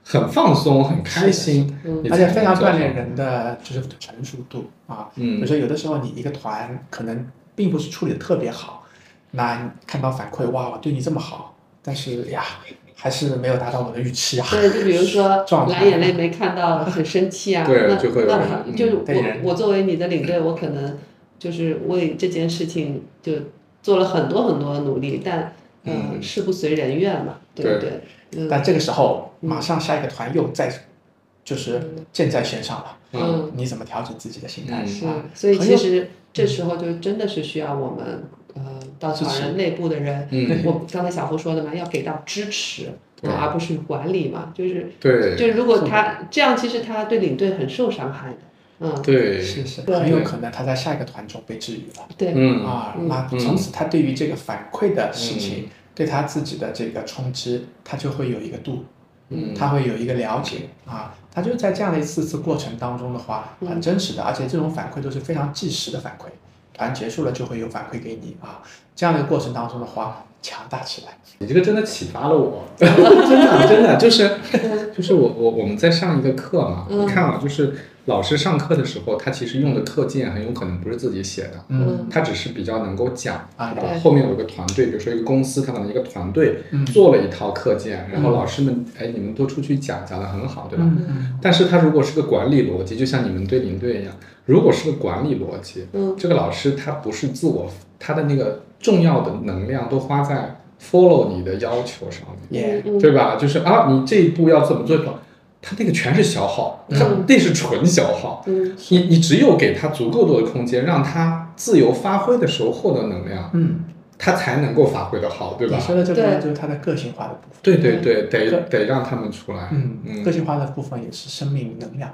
很放松、很开心，嗯。而且非常锻炼人的就是成熟度啊。比嗯。如说有的时候你一个团可能并不是处理的特别好，那看到反馈哇，我对你这么好，但是呀，还是没有达到我的预期啊。对，就比如说 (laughs) 蓝眼泪没看到，很生气啊。对那就会有那嗯就是我我作为你的领队，我可能就是为这件事情就做了很多很多的努力，但呃嗯事不随人愿嘛，对不对？嗯但这个时候，马上下一个团又在，就是箭在弦上了。嗯你怎么调整自己的心态？嗯是啊，所以其实这时候就真的是需要我们呃稻草人内部的人，嗯，我刚才小胡说的嘛，要给到支持，而不是管理嘛，就是对就如果他这样，其实他对领队很受伤害的，嗯，对，是是，很有可能他在下一个团中被治愈了对，嗯啊。嗯那嗯从此他对于这个反馈的事情，对他自己的这个冲击，他就会有一个度，嗯，他会有一个了解啊。他就在这样的一次次过程当中的话，嗯很真实的，而且这种反馈都是非常即时的反馈。团结束了就会有反馈给你啊。这样的过程当中的话，强大起来。你这个真的启发了我，(laughs) 真的真的就是就是我我我们在上一个课嘛，嗯你看啊，就是老师上课的时候，他其实用的课件很有可能不是自己写的，嗯他只是比较能够讲，啊后面有一个团队，比如说一个公司，他可能一个团队嗯做了一套课件，然后嗯老师们哎你们都出去讲，讲的很好，对吧？嗯但是他如果是个管理逻辑，就像你们对领队一样，如果是个管理逻辑，嗯这个老师他不是自我，他的那个重要的能量都花在 follow 你的要求上面，嗯对吧？就是啊，你这一步要怎么做？他那个全是消耗，他嗯那是纯消耗。嗯你你只有给他足够多的空间，让他自由发挥的时候获得能量，嗯，他才能够发挥的好，对吧你？说的这部分对就是他的个性化的部分。对对对，得得让他们出来。嗯，嗯个性化的部分也是生命能量，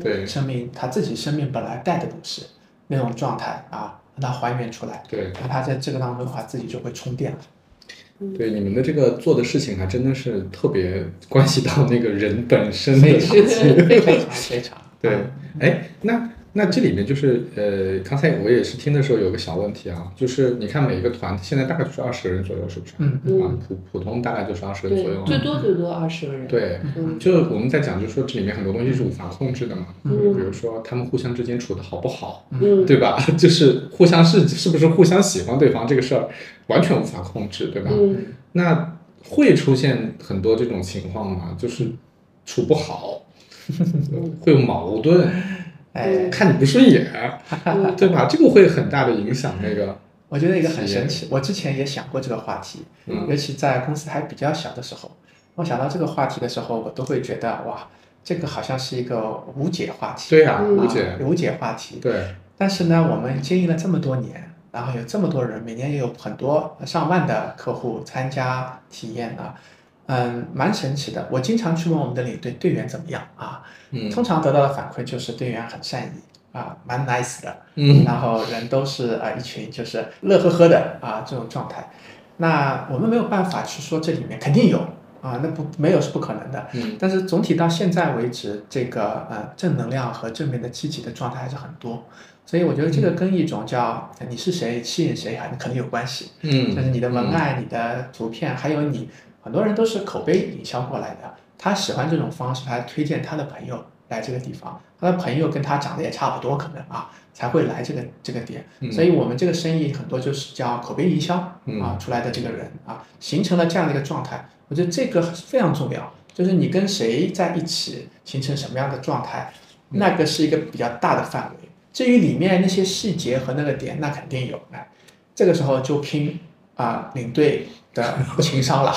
对。生命他自己生命本来带的东西，那种状态啊，让它还原出来，对。那他在这个当中的话，自己就会充电了。对，你们的这个做的事情还真的是特别关系到那个人本身的非常事情。(laughs) 非常非常。对。嗯，哎，那那这里面就是呃，刚才我也是听的时候有个小问题啊，就是你看每一个团现在大概就是二十个人左右，是不是？嗯啊，普普通大概就是二十个人左右，。对最多最多二十个人，对，嗯就我们在讲，就是说这里面很多东西是无法控制的嘛，嗯比如说他们互相之间处的好不好，嗯对吧？(laughs) 就是互相是是不是互相喜欢对方这个事儿，完全无法控制，对吧？嗯那会出现很多这种情况吗？就是处不好，(laughs) 会有矛盾，哎，看你不顺眼，嗯。对吧？这个会很大的影响那个，我觉得一个很神奇，我之前也想过这个话题，嗯。尤其在公司还比较小的时候，我想到这个话题的时候，我都会觉得哇，这个好像是一个无解话题。对呀、嗯无解。啊，无解话题。对，但是呢，我们经营了这么多年然后有这么多人，每年也有很多上万的客户参加体验啊，嗯，蛮神奇的。我经常去问我们的领队队员怎么样啊，嗯通常得到的反馈就是队员很善意啊，蛮 nice 的，嗯然后人都是啊一群就是乐呵呵的啊这种状态。那我们没有办法去说这里面肯定有啊，那不没有是不可能的。嗯但是总体到现在为止，这个呃正能量和正面的积极的状态还是很多。所以我觉得这个跟一种叫呃你是谁吸引谁还可能有关系，嗯就是你的文案、你的图片，还有你很多人都是口碑营销过来的，他喜欢这种方式，他推荐他的朋友来这个地方，他的朋友跟他长得也差不多，可能啊才会来这个这个点。嗯所以我们这个生意很多就是叫口碑营销嗯啊出来的这个人啊，形成了这样的一个状态。我觉得这个非常重要，就是你跟谁在一起形成什么样的状态，嗯那个是一个比较大的范围。至于里面那些细节和那个点，那肯定有。哎，这个时候就拼啊、领队的情商了，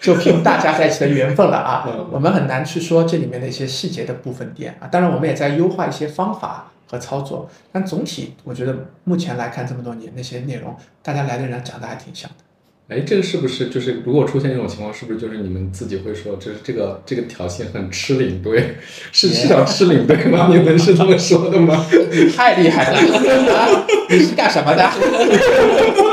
就凭大家在一起的缘分了啊嗯。我们很难去说这里面的一些细节的部分点啊。当然，我们也在优化一些方法和操作，但总体我觉得目前来看这么多年那些内容，大家来的人长得还挺像的。哎，这个是不是就是如果出现这种情况，是不是就是你们自己会说，就是这个这个条线很吃领队，是是叫吃领队吗？你们是这么说的吗？你太厉害了啊！(laughs) 你是干什么的？(laughs)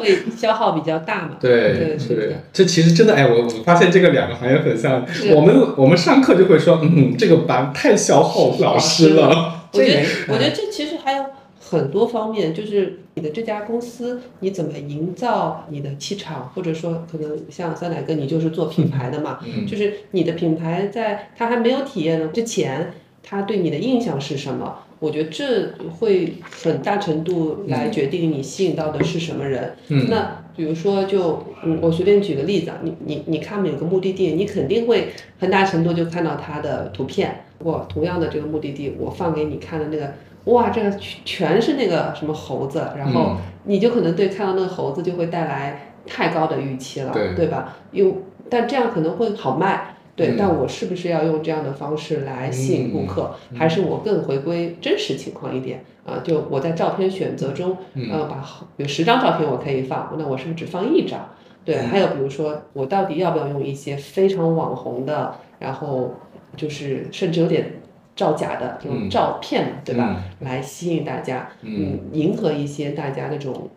会消耗比较大嘛。对对是对的，这其实真的哎，我我发现这个两个行业很像。我们我们上课就会说，嗯，这个班太消耗老师了。我觉得，我觉得这其实还有很多方面，就是你的这家公司你怎么营造你的气场，或者说可能像酸奶哥，你就是做品牌的嘛，嗯就是你的品牌在他还没有体验的之前，他对你的印象是什么？我觉得这会很大程度来决定你吸引到的是什么人。嗯那比如说就，嗯，我随便举个例子啊，你你你看每个目的地，你肯定会很大程度就看到它的图片。我同样的这个目的地，我放给你看的那个，哇，这个全全是那个什么猴子，然后嗯你就可能对看到那个猴子就会带来太高的预期了，对吧？又，但这样可能会好卖。对，嗯。但我是不是要用这样的方式来吸引顾客，嗯还是我更回归真实情况一点啊？就我在照片选择中，嗯。呃，把有十张照片我可以放，那我是不是只放一张？对，嗯。还有比如说，我到底要不要用一些非常网红的，然后就是甚至有点造假的这种嗯。照片嘛，对吧？来吸引大家，嗯迎合一些大家那种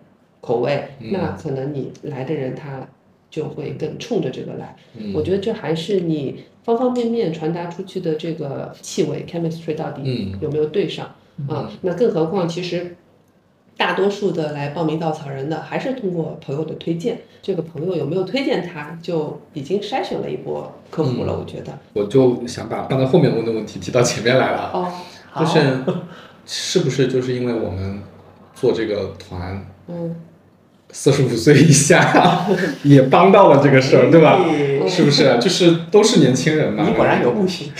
口味，嗯。那可能你来的人他就会更冲着这个来。嗯我觉得这还是你方方面面传达出去的这个气味 chemistry 到底嗯有没有对上、啊？那更何况其实。大多数的来报名稻草人的，还是通过朋友的推荐。这个朋友有没有推荐他，就已经筛选了一波客户了。我觉得。我就想把放在后面问的问题提到前面来了，哦，就是是不是就是因为我们做这个团，嗯，四十五岁以下 (laughs) 也帮到了这个事儿，对吧？是不是？就是都是年轻人嘛，你果然有悟性。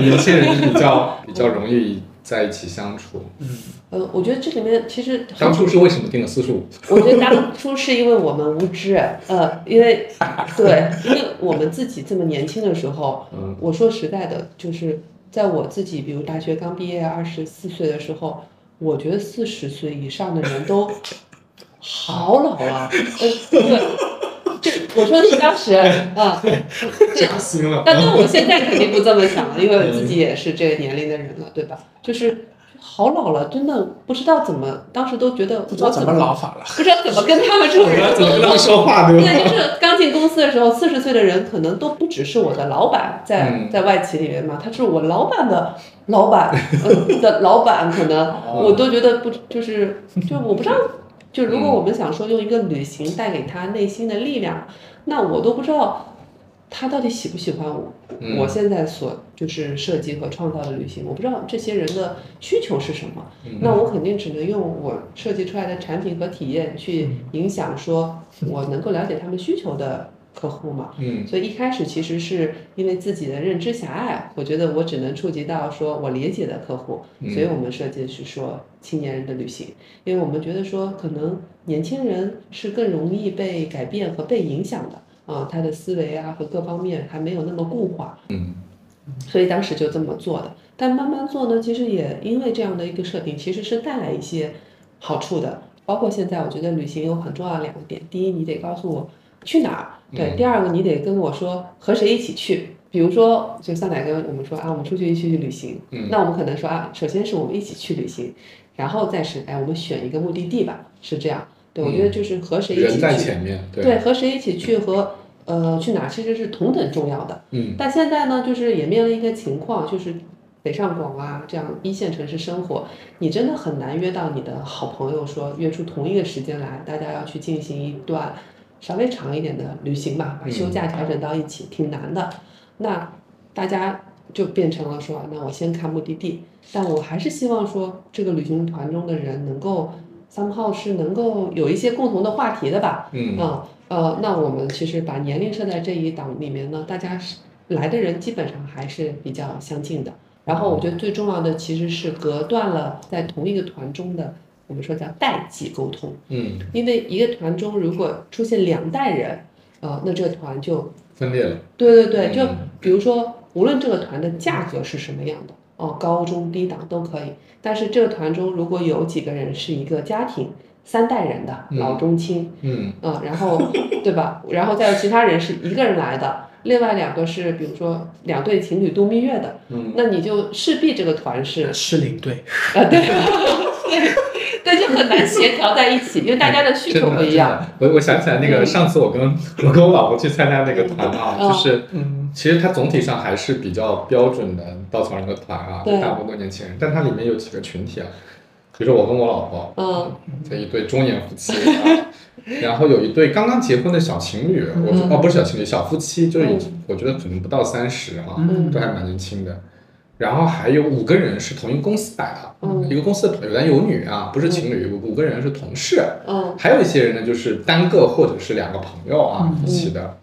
年轻人比较比较容易在一起相处。嗯呃，我觉得这里面其实当初是为什么定了四十五？我觉得当初是因为我们无知，呃，因为对，因为我们自己这么年轻的时候，嗯我说实在的，就是在我自己，比如大学刚毕业二十四岁的时候，我觉得四十岁以上的人都好老啊，呃，对，这我说的是当时啊，对扎心了。但那我现在肯定不这么想了，因为我自己也是这个年龄的人了，对吧？就是好老了，真的不知道怎么，当时都觉得我不知道怎么老法了。不知道怎么跟他们这种人怎么跟他们。说话，对吧？对，就是刚进公司的时候，四十岁的人可能都不只是我的老板在，嗯在外企里面嘛，他是我老板的老板，呃、(laughs) 的老板，可能哦我都觉得不就是就我不知道，就如果我们想说用一个旅行带给他内心的力量，那我都不知道他到底喜不喜欢我。嗯。我现在所就是设计和创造的旅行，我不知道这些人的需求是什么。嗯。那我肯定只能用我设计出来的产品和体验去影响，说我能够了解他们需求的客户嘛。嗯。所以一开始其实是因为自己的认知狭隘，我觉得我只能触及到说我理解的客户，嗯。所以我们设计的是说青年人的旅行，因为我们觉得说可能年轻人是更容易被改变和被影响的啊，他的思维啊和各方面还没有那么固化，嗯所以当时就这么做的。但慢慢做呢，其实也因为这样的一个设定，其实是带来一些好处的。包括现在，我觉得旅行有很重要的两个点：第一，你得告诉我去哪儿；对，第二个，你得跟我说和谁一起去。比如说，就上奶跟我们说啊，我们出去一起去旅行，嗯那我们可能说啊，首先是我们一起去旅行，然后再是哎，我们选一个目的地吧，是这样。对，我觉得就是和谁一起人在去，前面，对，对，和谁一起去和呃去哪儿其实是同等重要的。嗯但现在呢，就是也面临一个情况，就是北上广啊这样一线城市生活，你真的很难约到你的好朋友说约出同一个时间来，大家要去进行一段稍微长一点的旅行吧，把休假调整到一起，挺难的。那大家就变成了说，那我先看目的地，但我还是希望说这个旅行团中的人能够。Somehow 是能够有一些共同的话题的吧，嗯嗯，呃，那我们其实把年龄设在这一档里面呢，大家是来的人基本上还是比较相近的。然后我觉得最重要的其实是隔断了在同一个团中的，我们说叫代际沟通。嗯，因为一个团中如果出现两代人，呃，那这个团就分裂了，对对对，就嗯比如说，无论这个团的价格是什么样的，哦，高中低档都可以。但是这个团中如果有几个人是一个家庭，三代人的嗯老中青，嗯嗯，然后对吧？然后再有其他人是一个人来的，另外两个是比如说两对情侣度蜜月的，嗯，那你就势必这个团是是领队，啊，对，对，(laughs) 对，就很难协调在一起，因为大家的需求不一样。我我想起来那个嗯。上次我跟 (laughs) 我跟我老婆去参加那个团啊，嗯。就是嗯，其实它总体上还是比较标准的稻草人的团啊，对。大部分都年轻人，但它里面有几个群体啊，比如说我跟我老婆，嗯。这一对中年夫妻啊，(laughs) 然后有一对刚刚结婚的小情侣，我哦不是小情侣，小夫妻，就是我觉得可能不到三十啊，嗯。都还蛮年轻的。然后还有五个人是同一个公司来的，嗯一个公司的有男有女啊，不是情侣，五五个人是同事。嗯还有一些人呢，就是单个或者是两个朋友啊嗯一起的，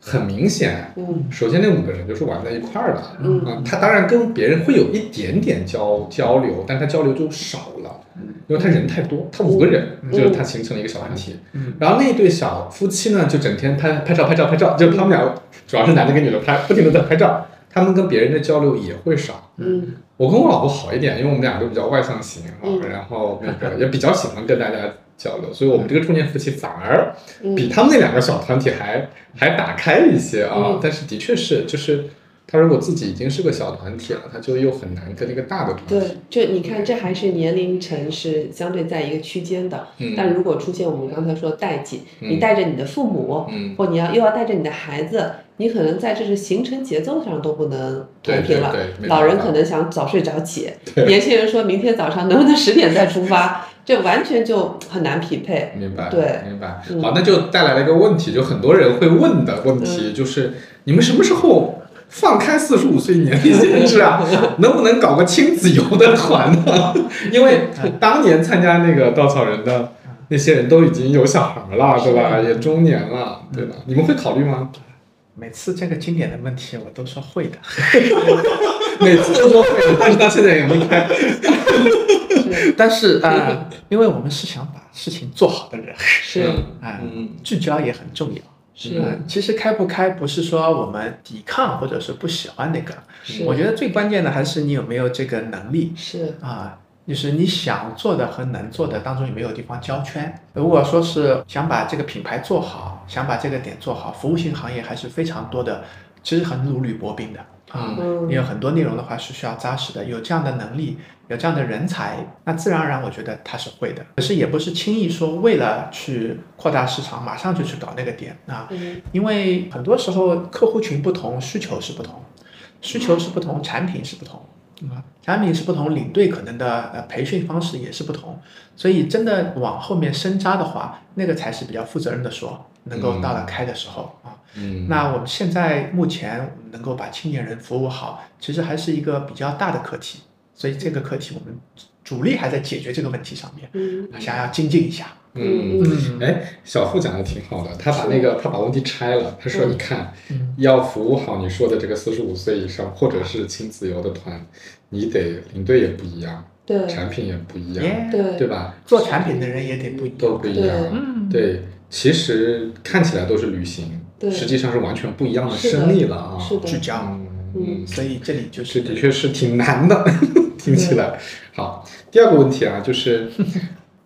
很明显。嗯首先，那五个人就是玩在一块儿的，嗯啊，他当然跟别人会有一点点交交流，但他交流就少了，因为他人太多，他五个人，嗯就是他形成了一个小团体。嗯然后那一对小夫妻呢，就整天拍拍照拍照拍照，就他们俩主要是男的跟女的拍，不停的在拍照，他们跟别人的交流也会少。嗯我跟我老婆好一点，因为我们俩都比较外向型啊，嗯然后那个 (laughs) 也比较喜欢跟大家交流，所以我们这个中年夫妻反而嗯比他们那两个小团体还还打开一些啊。嗯但是的确是，就是他如果自己已经是个小团体了，他就又很难跟那个大的团体。对，就你看，这还是年龄层是相对在一个区间的。嗯但如果出现我们刚才说的代际，嗯你带着你的父母，嗯，或你要又要带着你的孩子，你可能在这是行程节奏上都不能对同频了。对对没老人可能想早睡早起，(laughs) 年轻人说明天早上能不能十点再出发，(laughs) 这完全就很难匹配。明白，对明白。嗯好，那就带来了一个问题，就很多人会问的问题，嗯就是你们什么时候放开四十五岁年龄限制啊？(laughs) 能不能搞个亲子游的团呢？因为当年参加那个稻草人的那些人都已经有小孩了，对吧？也中年了，对吧？你们会考虑吗？每次这个经典的问题我都说会的，(laughs) 每次都说会，但是到现在也没开。但是啊、呃因为我们是想把事情做好的人，是啊、(laughs) 嗯聚焦也很重要。是啊，其实开不开不是说我们抵抗或者是不喜欢那个，是，我觉得最关键的还是你有没有这个能力是啊，就是你想做的和能做的当中有没有地方交圈。如果说是想把这个品牌做好，想把这个点做好，服务性行业还是非常多的，其实很如履薄冰的啊。嗯你有很多内容的话是需要扎实的，有这样的能力，有这样的人才，那自然而然我觉得他是会的。可是也不是轻易说为了去扩大市场，马上就去搞那个点啊，嗯因为很多时候客户群不同，需求是不同，需求是不同，产品是不同。啊，产品是不同，领队可能的呃培训方式也是不同，所以真的往后面深扎的话，那个才是比较负责任的说，能够到了开的时候啊。嗯，那我们现在目前能够把青年人服务好，其实还是一个比较大的课题，所以这个课题我们主力还在解决这个问题上面，嗯想要精进一下。嗯。嗯哎，小付讲的挺好的，他把那个他把问题拆了，他说：“嗯你看，嗯要服务好你说的这个四十五岁以上或者是亲子游的团，你得领队也不一样，对产品也不一样，耶，对对吧？做产品的人也得不一样。都不一样。嗯，对，其实看起来都是旅行，对实际上是完全不一样的生意了啊。是的聚焦。嗯，嗯，所以这里就是这的确是挺难的，(laughs) 听起来。好，第二个问题啊，就是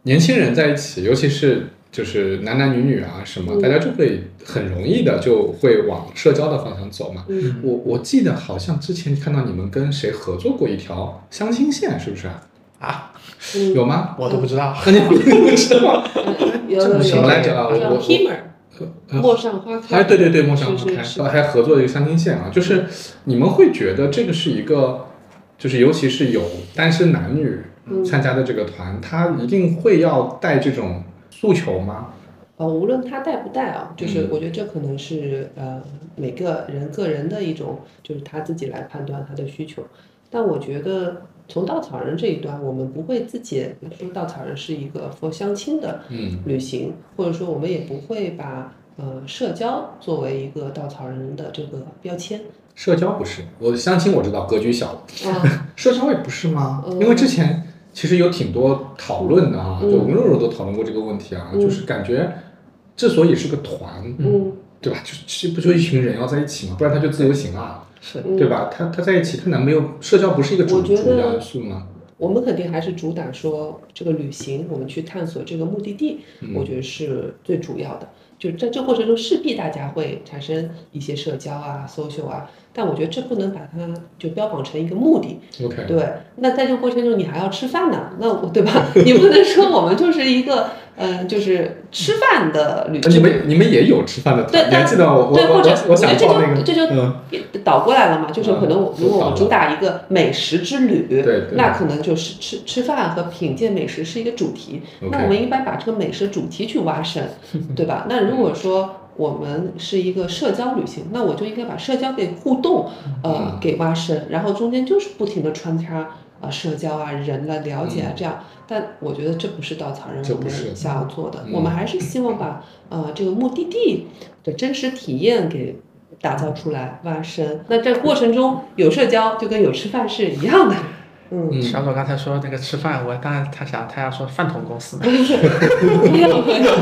年轻人在一起，尤其是就是男男女女啊什么，嗯大家就会很容易的就会往社交的方向走嘛。嗯我我记得好像之前看到你们跟谁合作过一条相亲线，是不是啊？啊，嗯有吗？我都不知道。那 (laughs) 你 (laughs) 不知道？有有有什么来着我陌上花开。哎，对对对，陌上花开，是是是还合作了一个相亲线啊，就是你们会觉得这个是一个，就是尤其是有单身男女嗯参加的这个团，他一定会要带这种诉求吗？呃，无论他带不带啊，就是嗯我觉得这可能是呃每个人个人的一种，就是他自己来判断他的需求。但我觉得从稻草人这一端，我们不会自己说稻草人是一个 for 相亲的嗯旅行，或者说我们也不会把呃社交作为一个稻草人的这个标签社交不是，我相亲我知道格局小，啊。(laughs) 社交也不是吗？嗯因为之前其实有挺多讨论的啊，嗯就我们肉肉都讨论过这个问题啊，嗯就是感觉之所以是个团，嗯对吧？就其实不就一群人要在一起嘛，不然他就自由行了。是嗯，对吧？他他在一起，他难没有社交不是一个主主要因素吗？我们肯定还是主打说这个旅行，我们去探索这个目的地，嗯我觉得是最主要的。就在这过程中，势必大家会产生一些社交啊、social 啊，但我觉得这不能把它就标榜成一个目的。OK，对，那在这个过程中，你还要吃饭呢，那我对吧？(laughs) 你不能说我们就是一个呃，就是吃饭的旅呃你们你们也有吃饭的对团，你还记得我我对，我或者我觉得报那个，这就这就倒过来了嘛，就是可能我嗯如果我们主打一个美食之旅，对对那可能就是吃吃饭和品鉴美食是一个主题。那我们一般把这个美食主题去挖深，对吧？那如果说我们是一个社交旅行，那我就应该把社交给互动，呃，嗯给挖深，然后中间就是不停的穿插啊、社交啊、人的了解啊这样。但我觉得这不是稻草人我们想要做的，嗯我们还是希望把呃这个目的地的真实体验给打造出来、挖深。那这过程中有社交，就跟有吃饭是一样的。嗯，嗯小左刚才说那个吃饭，我当然他想他要说饭桶公司嘛。没有没有，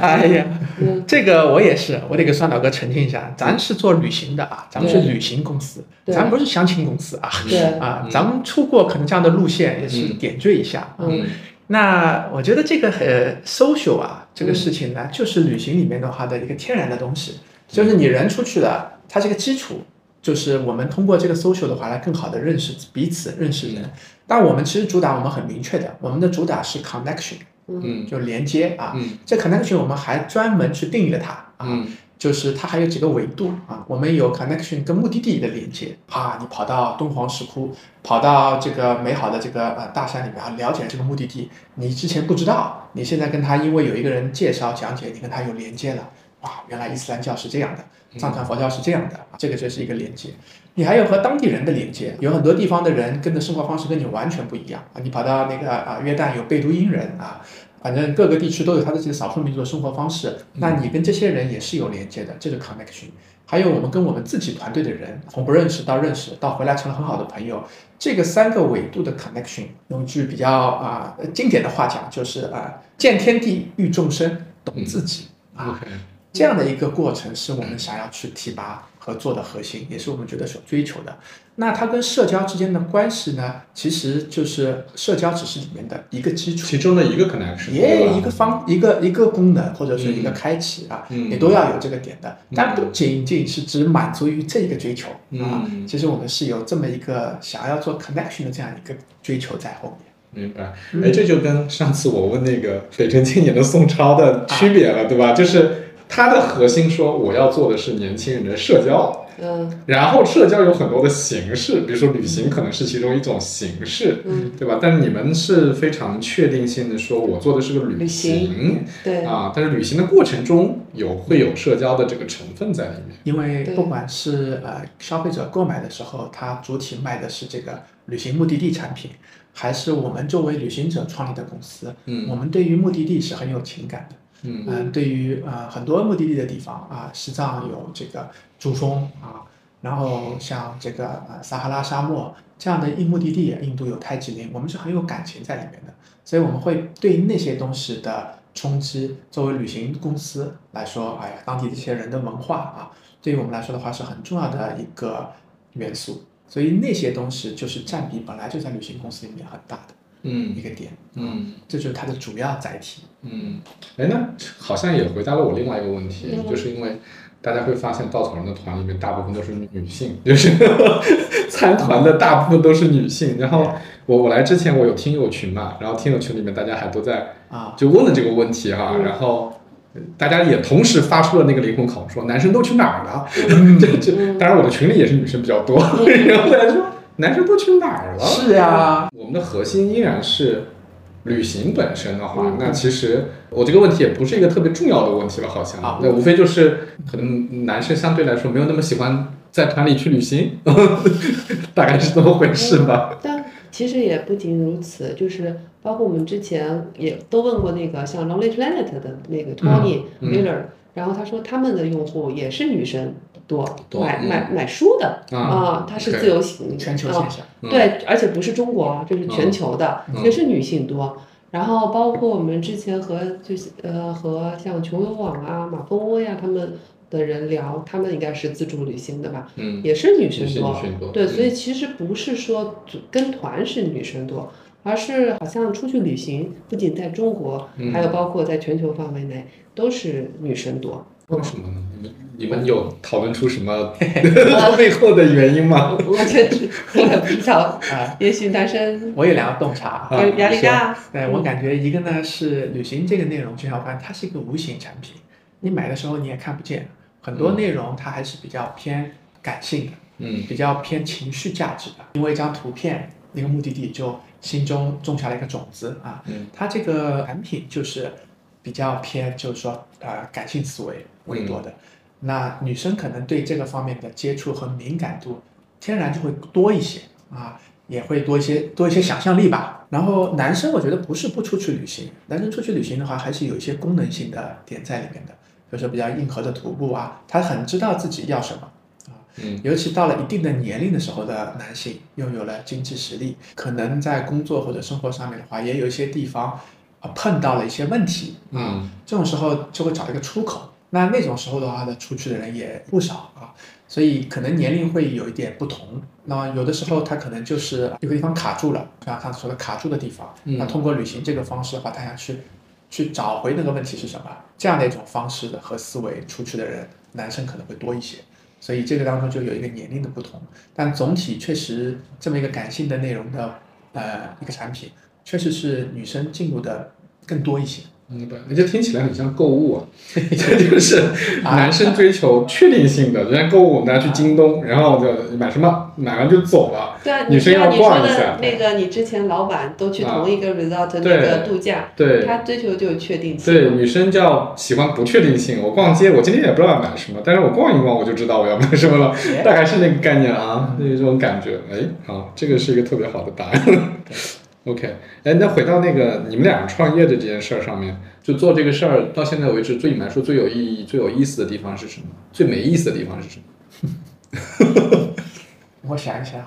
哎呀，嗯。这个我也是，我得给酸老哥澄清一下，咱是做旅行的啊，咱们是旅行公司，咱不是相亲公司啊。对，啊，咱们出过可能这样的路线，也是嗯。点缀一下。嗯。那我觉得这个呃 social 啊，这个事情呢，就是旅行里面的话的一个天然的东西，就是你人出去了，它是个基础就是我们通过这个 social 的话来更好的认识彼此，认识人。但我们其实主打我们很明确的，我们的主打是 connection，嗯就连接啊。嗯这 connection 我们还专门去定义了它啊。嗯就是它还有几个维度啊，我们有 connection 跟目的地的连接啊，你跑到敦煌石窟，跑到这个美好的这个呃大山里面啊，了解这个目的地，你之前不知道，你现在跟他因为有一个人介绍讲解，你跟他有连接了，哇，原来伊斯兰教是这样的，藏传佛教是这样的，啊这个就是一个连接。你还有和当地人的连接，有很多地方的人跟的生活方式跟你完全不一样啊，你跑到那个啊约旦有贝都因人啊。反正各个地区都有他的这个少数民族的生活方式，那你跟这些人也是有连接的，这是 connection。还有我们跟我们自己团队的人，从不认识到认识，到回来成了很好的朋友，这个三个维度的 connection，用一句比较啊、呃经典的话讲，就是啊、见天地，遇众生，懂自己啊。这样的一个过程是我们想要去提拔和做的核心，也是我们觉得所追求的。那它跟社交之间的关系呢，其实就是社交只是里面的一个基础，其中的一个 connection，也一个方一个一个功能或者是一个开启啊，嗯。你都要有这个点的，嗯。但不仅仅是只满足于这一个追求啊嗯，其实我们是有这么一个想要做 connection 的这样一个追求在后面。明白，嗯。哎，这就跟上次我问那个北辰青年的宋超的区别了，对吧？就是他的核心说我要做的是年轻人的社交，嗯。然后社交有很多的形式，比如说旅行可能是其中一种形式，嗯，对吧？但是你们是非常确定性的说，我做的是个旅旅行行。对，啊，但是旅行的过程中有会有社交的这个成分在里面。因为不管是呃消费者购买的时候，他主体卖的是这个旅行目的地产品，还是我们作为旅行者创立的公司，嗯。我们对于目的地是很有情感的。嗯。嗯，对于呃很多目的地的地方啊，西藏有这个珠峰啊，然后像这个呃撒哈拉沙漠这样的一目的地，印度有泰姬陵，我们是很有感情在里面的，所以我们会对那些东西的冲击，作为旅行公司来说，哎呀，当地这些人的文化啊，对于我们来说的话是很重要的一个元素，所以那些东西就是占比本来就在旅行公司里面很大的嗯。一个点，嗯。这就是它的主要载体。嗯，哎，那好像也回答了我另外一个问题，嗯就是因为大家会发现稻草人的团里面大部分都是女女性，(laughs) 就是参团的大部分都是女性。然后我我来之前我有听友群嘛，然后听友群里面大家还都在啊，就问了这个问题哈、嗯然后。呃大家也同时发出了那个灵魂拷问，说男生都去哪儿了？嗯 (laughs) 这这，当然我的群里也是女生比较多，(laughs) 然后大家说男生都去哪儿了？是呀，我们的核心依然是旅行本身的话，嗯那其实我这个问题也不是一个特别重要的问题了，好像。啊那无非就是可能男生相对来说没有那么喜欢在团里去旅行，(laughs) 大概是这么回事吧。但其实也不仅如此，就是包括我们之前也都问过那个像 Lonely Planet 的那个 Tony 嗯 Miller，、然后他说他们的用户也是女生多，买买买书的啊啊，他是自由行啊全球现象。嗯对，而且不是中国啊，这是全球的，嗯也是女性多。然后包括我们之前和就是呃和像穷游网啊、马蜂窝呀他们的人聊，他们应该是自助旅行的吧，嗯，也是女生多。对，所以嗯其实不是说跟团是女生多，而是好像出去旅行，不仅在中国，嗯还有包括在全球范围内都是女生多。为什么呢？你们你们有讨论出什么 (laughs) 背后的原因吗？我我确实我也不知道，啊，也许男生我有两个洞察。啊压力大。对我感觉一个呢是旅行这个内容，就像我发现它是一个无形产品，你买的时候你也看不见，很多内容它还是比较偏感性的，嗯比较偏情绪价值的，因为一张图片一个目的地就心中种下了一个种子啊，嗯它这个产品就是比较偏就是说呃感性思维为多的，那女生可能对这个方面的接触和敏感度天然就会多一些啊，也会多一些多一些想象力吧。然后男生我觉得不是不出去旅行，男生出去旅行的话还是有一些功能性的点在里面的，比如说比较硬核的徒步啊，他很知道自己要什么。嗯尤其到了一定的年龄的时候的男性，拥有了经济实力，可能在工作或者生活上面的话，也有一些地方啊碰到了一些问题，嗯这种时候就会找一个出口。那那种时候的话呢，出去的人也不少啊，所以可能年龄会有一点不同。那有的时候他可能就是有个地方卡住了，像上次说的卡住的地方，嗯那通过旅行这个方式的话，他想去去找回那个问题是什么，这样的一种方式的和思维出去的人，男生可能会多一些。所以这个当中就有一个年龄的不同，但总体确实这么一个感性的内容的呃一个产品，确实是女生进入的更多一些。明白，那就听起来很像购物啊，(laughs) 这就是男生追求确定性的，人家购物，大家去京东，然后就买什么，买完就走了。对啊，女生要逛一下那个，你之前老板都去同一个 resort 那对个度假，对他追求就是确定性。对，女生叫喜欢不确定性。我逛街，我今天也不知道要买什么，但是我逛一逛，我就知道我要买什么了，大概是那个概念啊，那这种感觉。哎，好，这个是一个特别好的答案。OK，哎，那回到那个你们俩创业的这件事儿上面，就做这个事儿到现在为止，对你们来说最有意义、最有意思的地方是什么？最没意思的地方是什么？(laughs) 我想一想，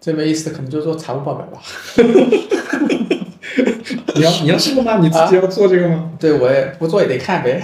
最没意思的可能就是做财务报表吧。(laughs) 你要你要这个吗？你自己要做这个吗？对我也不做也得看呗。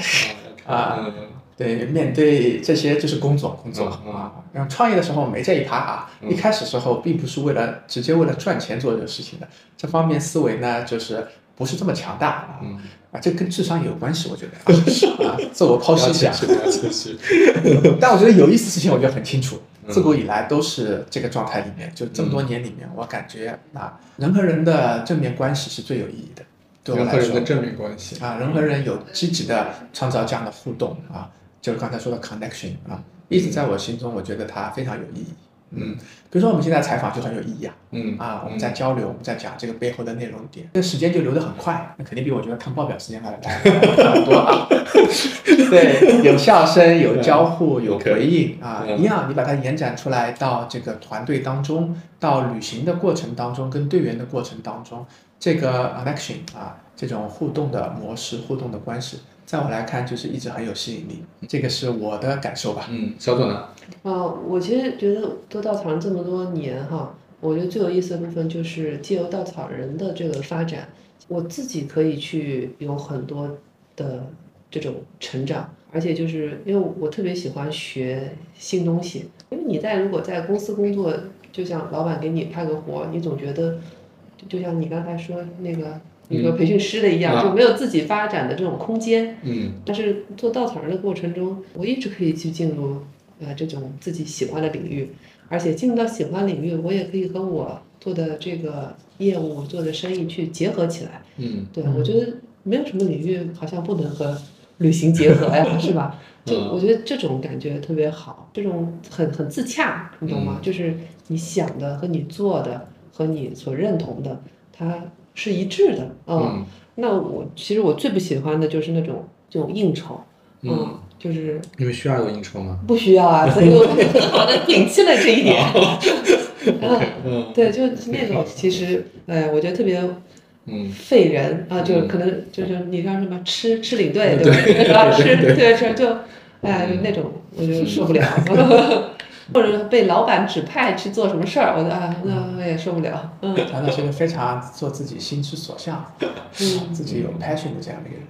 啊嗯对，面对这些就是工作，工作啊。然后创业的时候没这一趴啊，嗯一开始时候并不是为了直接为了赚钱做这个事情的，这方面思维呢就是不是这么强大啊。嗯，啊，这跟智商有关系，我觉得 (laughs) 啊，自我剖析一下。不要谦虚。(laughs) 但我觉得有意思的事情，我觉得很清楚。嗯自古以来都是这个状态里面，就这么多年里面，我感觉啊，人和人的正面关系是最有意义的。对我人和来说人的正面关系。啊，人和人有积极的创造这样的互动啊，就是刚才说的 connection 啊，一直在我心中，我觉得它非常有意义。嗯比如说我们现在采访就很有意义啊，嗯啊，我们在交流，我们在讲这个背后的内容点，这时间就流得很快，那肯定比我觉得看报表时间来的 (laughs) 很多啊。(laughs) 对，有笑声，有交互，有回应啊，嗯一样，你把它延展出来到这个团队当中，到旅行的过程当中，跟队员的过程当中，这个 connection 啊，这种互动的模式、互动的关系，在我来看就是一直很有吸引力，这个是我的感受吧。嗯，小左呢？呃，我其实觉得做稻草人这么多年哈，我觉得最有意思的部分就是借由稻草人的这个发展，我自己可以去有很多的这种成长，而且就是因为我特别喜欢学新东西，因为你在如果在公司工作，就像老板给你派个活，你总觉得就就像你刚才说那个那个培训师的一样，啊就没有自己发展的这种空间。嗯但是做稻草人的过程中，我一直可以去进入呃这种自己喜欢的领域，而且进入到喜欢领域，我也可以和我做的这个业务、做的生意去结合起来。嗯对，我觉得没有什么领域好像不能和旅行结合呀，是吧？(laughs) 就嗯我觉得这种感觉特别好，这种很很自洽，你懂吗？就是你想的和你做的和你所认同的，它是一致的。嗯，嗯那我其实我最不喜欢的就是那种这种应酬，嗯，就是你们需要有应酬吗？不需要啊，(laughs) 所以我很好的摒弃了这一点。(laughs) 嗯，嗯对，就那种其实，哎，我觉得特别嗯费人啊，就嗯可能就是你像什么吃吃领队，对对吧？吃对对吃 (laughs) 就，哎，那种我就受不了，(laughs) 或者被老板指派去做什么事儿，我就啊，那我也受不了，嗯。谈到是一个非常做自己心之所向，嗯。(laughs) 自己有 passion 的这样的一个人。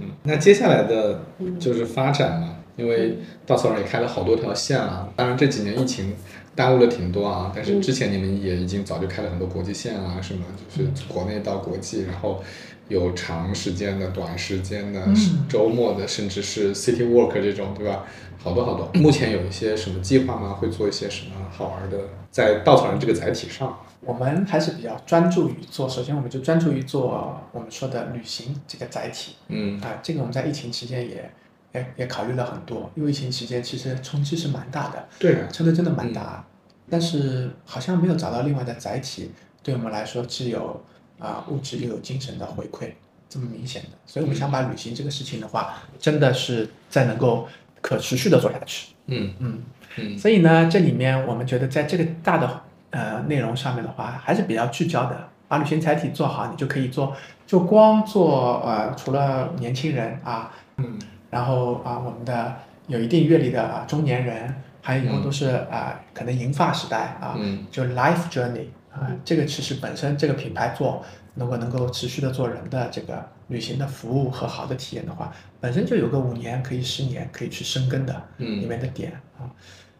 嗯，那接下来的嗯。就是发展嘛，因为稻草人也开了好多条线啊。当然这几年疫情耽误了挺多啊，但是之前你们也已经早就开了很多国际线啊，什么就是国内到国际，然后有长时间的、短时间的、嗯周末的，甚至是 city walk 这种，对吧？好多好多。目前有一些什么计划吗？会做一些什么好玩的，在稻草人这个载体上？我们还是比较专注于做，首先我们就专注于做我们说的旅行这个载体嗯啊、这个我们在疫情期间也也也考虑了很多，因为疫情期间其实冲击是蛮大的，对啊，真的真的蛮大，但是好像没有找到另外的载体，对我们来说既有啊、物质又有精神的回馈这么明显的，所以我们想把旅行这个事情的话，真的是再能够可持续的做下去。嗯嗯，嗯。所以呢，这里面我们觉得在这个大的呃内容上面的话，还是比较聚焦的。把旅行载体做好，你就可以做，就光做呃，除了年轻人啊，嗯。然后啊，我们的有一定阅历的啊中年人，还有以后都是啊，可能银发时代啊，嗯。就 life journey 啊，这个其实本身这个品牌做，如果能够持续的做人的这个旅行的服务和好的体验的话，本身就有个五年可以十年可以去深耕的里嗯面的点啊。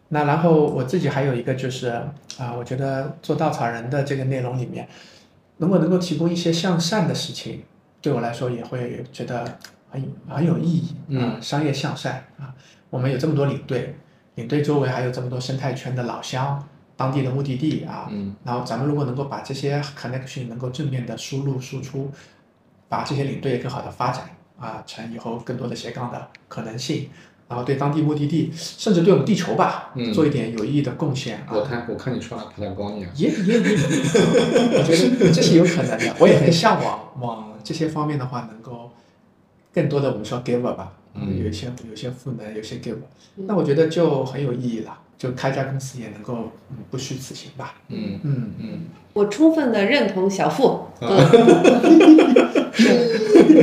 那然后我自己还有一个就是啊，我觉得做稻草人的这个内容里面，如果能够提供一些向善的事情，对我来说也会觉得很很有意义啊，嗯商业向善啊。我们有这么多领队，领队周围还有这么多生态圈的老乡，当地的目的地啊，嗯然后咱们如果能够把这些 connection 能够正面的输入输出，把这些领队更好的发展啊，成以后更多的斜杠的可能性，然后对当地目的地，甚至对我们地球吧，嗯做一点有意义的贡献啊。我看我看你穿了帕塔高尼亚，也也也，我觉得这是有可能的。我也很向往往这些方面的话，能够更多的我们说 giver 吧，嗯有一些有些赋能，有些 giver，那我觉得就很有意义了。就开家公司也能够嗯不虚此行吧。嗯嗯，嗯。我充分的认同小付，(laughs)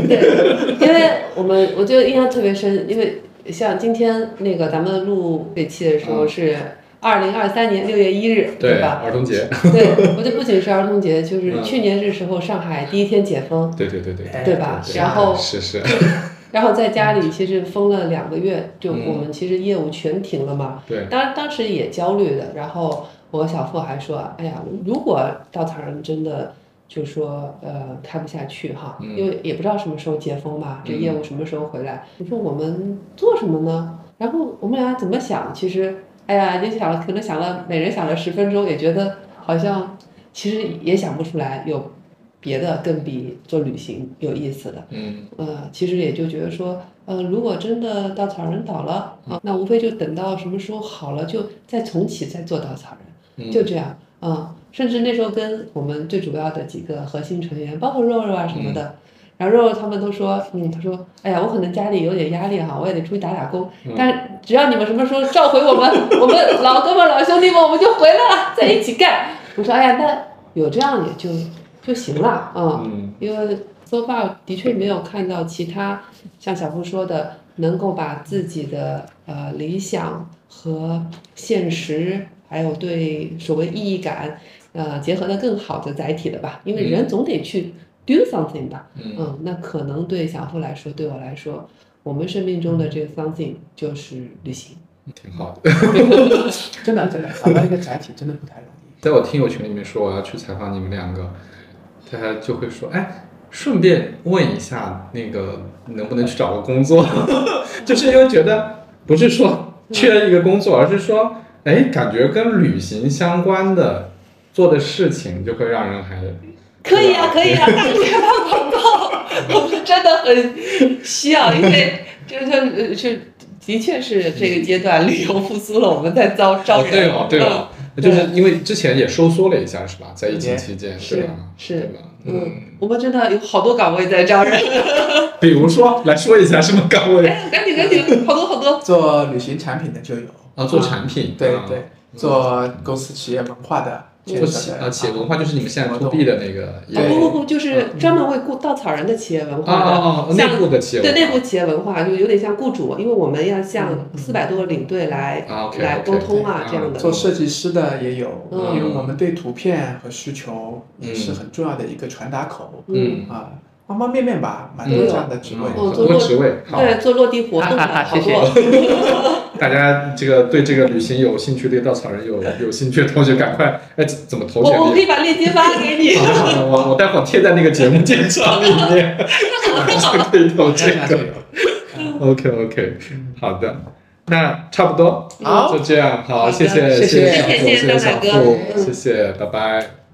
对，因为我们我觉得印象特别深，因为像今天那个咱们录这期的时候嗯。是二零二三年六月一日，对吧？儿童节，对，我觉得不仅是儿童节，就是嗯。去年这时候上海第一天解封，对对对对。哎对吧对。然后是是，(laughs) 然后在家里其实封了两个月，就嗯我们其实业务全停了嘛。对，当然当时也焦虑的，然后我和小付还说，哎呀，如果稻草人真的就说呃开不下去哈，嗯因为也不知道什么时候解封嘛，这嗯业务什么时候回来？你说我们做什么呢？然后我们俩怎么想？其实，哎呀，就想了，可能想了，每人想了十分钟，也觉得好像其实也想不出来有别的更比做旅行有意思的。嗯。呃，其实也就觉得说，呃，如果真的稻草人倒了啊，那无非就等到什么时候好了，就再重启，再做稻草人，嗯。就这样。啊、甚至那时候跟我们最主要的几个核心成员，包括肉肉啊什么的，然后肉肉他们都说，嗯，他说，哎呀，我可能家里有点压力哈，我也得出去打打工，但只要你们什么时候召回我们，(laughs) 我们老哥们老兄弟们，我们就回来了，在一起干。我说，哎呀，那有这样也就就行了啊。嗯因为 so far 的确没有看到其他像小付说的，能够把自己的呃理想和现实，还有对所谓意义感，呃结合的更好的载体的吧。因为人总得去 do something 吧。嗯嗯，那可能对小付来说，对我来说，我们生命中的这个 something 就是旅行。挺好的。(laughs) 真的真的找到一个载体真的不太容易。在我听友群里面说我要去采访你们两个，他就会说，哎，顺便问一下那个能不能去找个工作，(laughs) 就是因为觉得不是说缺一个工作，而是说，哎，感觉跟旅行相关的做的事情就会让人还可以啊，可以啊，(laughs) 大力发广告，我们真的很需要，因为 (laughs) 就是呃是的确是这个阶段旅游复苏了，我们在招招人。对哦，对就是因为之前也收缩了一下，是吧？在疫情期间，是对吧？是？嗯，我们真的有好多岗位在招人。(laughs) 比如说来说一下什么岗位哎，赶紧赶紧，好多好多。做旅行产品的就有，啊？做产品，啊对对，做公司企业文化的建做企啊企业文化就是你们现在活 to 动 B 的那个哦不不不，就是专门为雇稻草人的企业文啊化的，啊啊！像内部的企业文化。对内部企业文化，就有点像雇主，因为我们要向四百多个领队来、来沟通啊，这样的。做设计师的也有，嗯。因为我们对图片和需求也是很重要的一个传达口嗯。啊，方方面面吧，蛮多这样的职位。哦很多职位，好，对，做落地活动的 (laughs) 好谢谢。多。(laughs) 大家这个对这个旅行有兴趣，对稻草人有 (laughs) 有兴趣的同学，赶快哎怎怎么投简历？我我可以把链接发给你。好的好的，我我待会儿贴在那个节目介绍里面，(laughs) 就可以投这个。OK OK，好的，那差不多，好就这样，好，谢谢谢谢小付，谢谢谢小付，嗯谢谢，拜拜。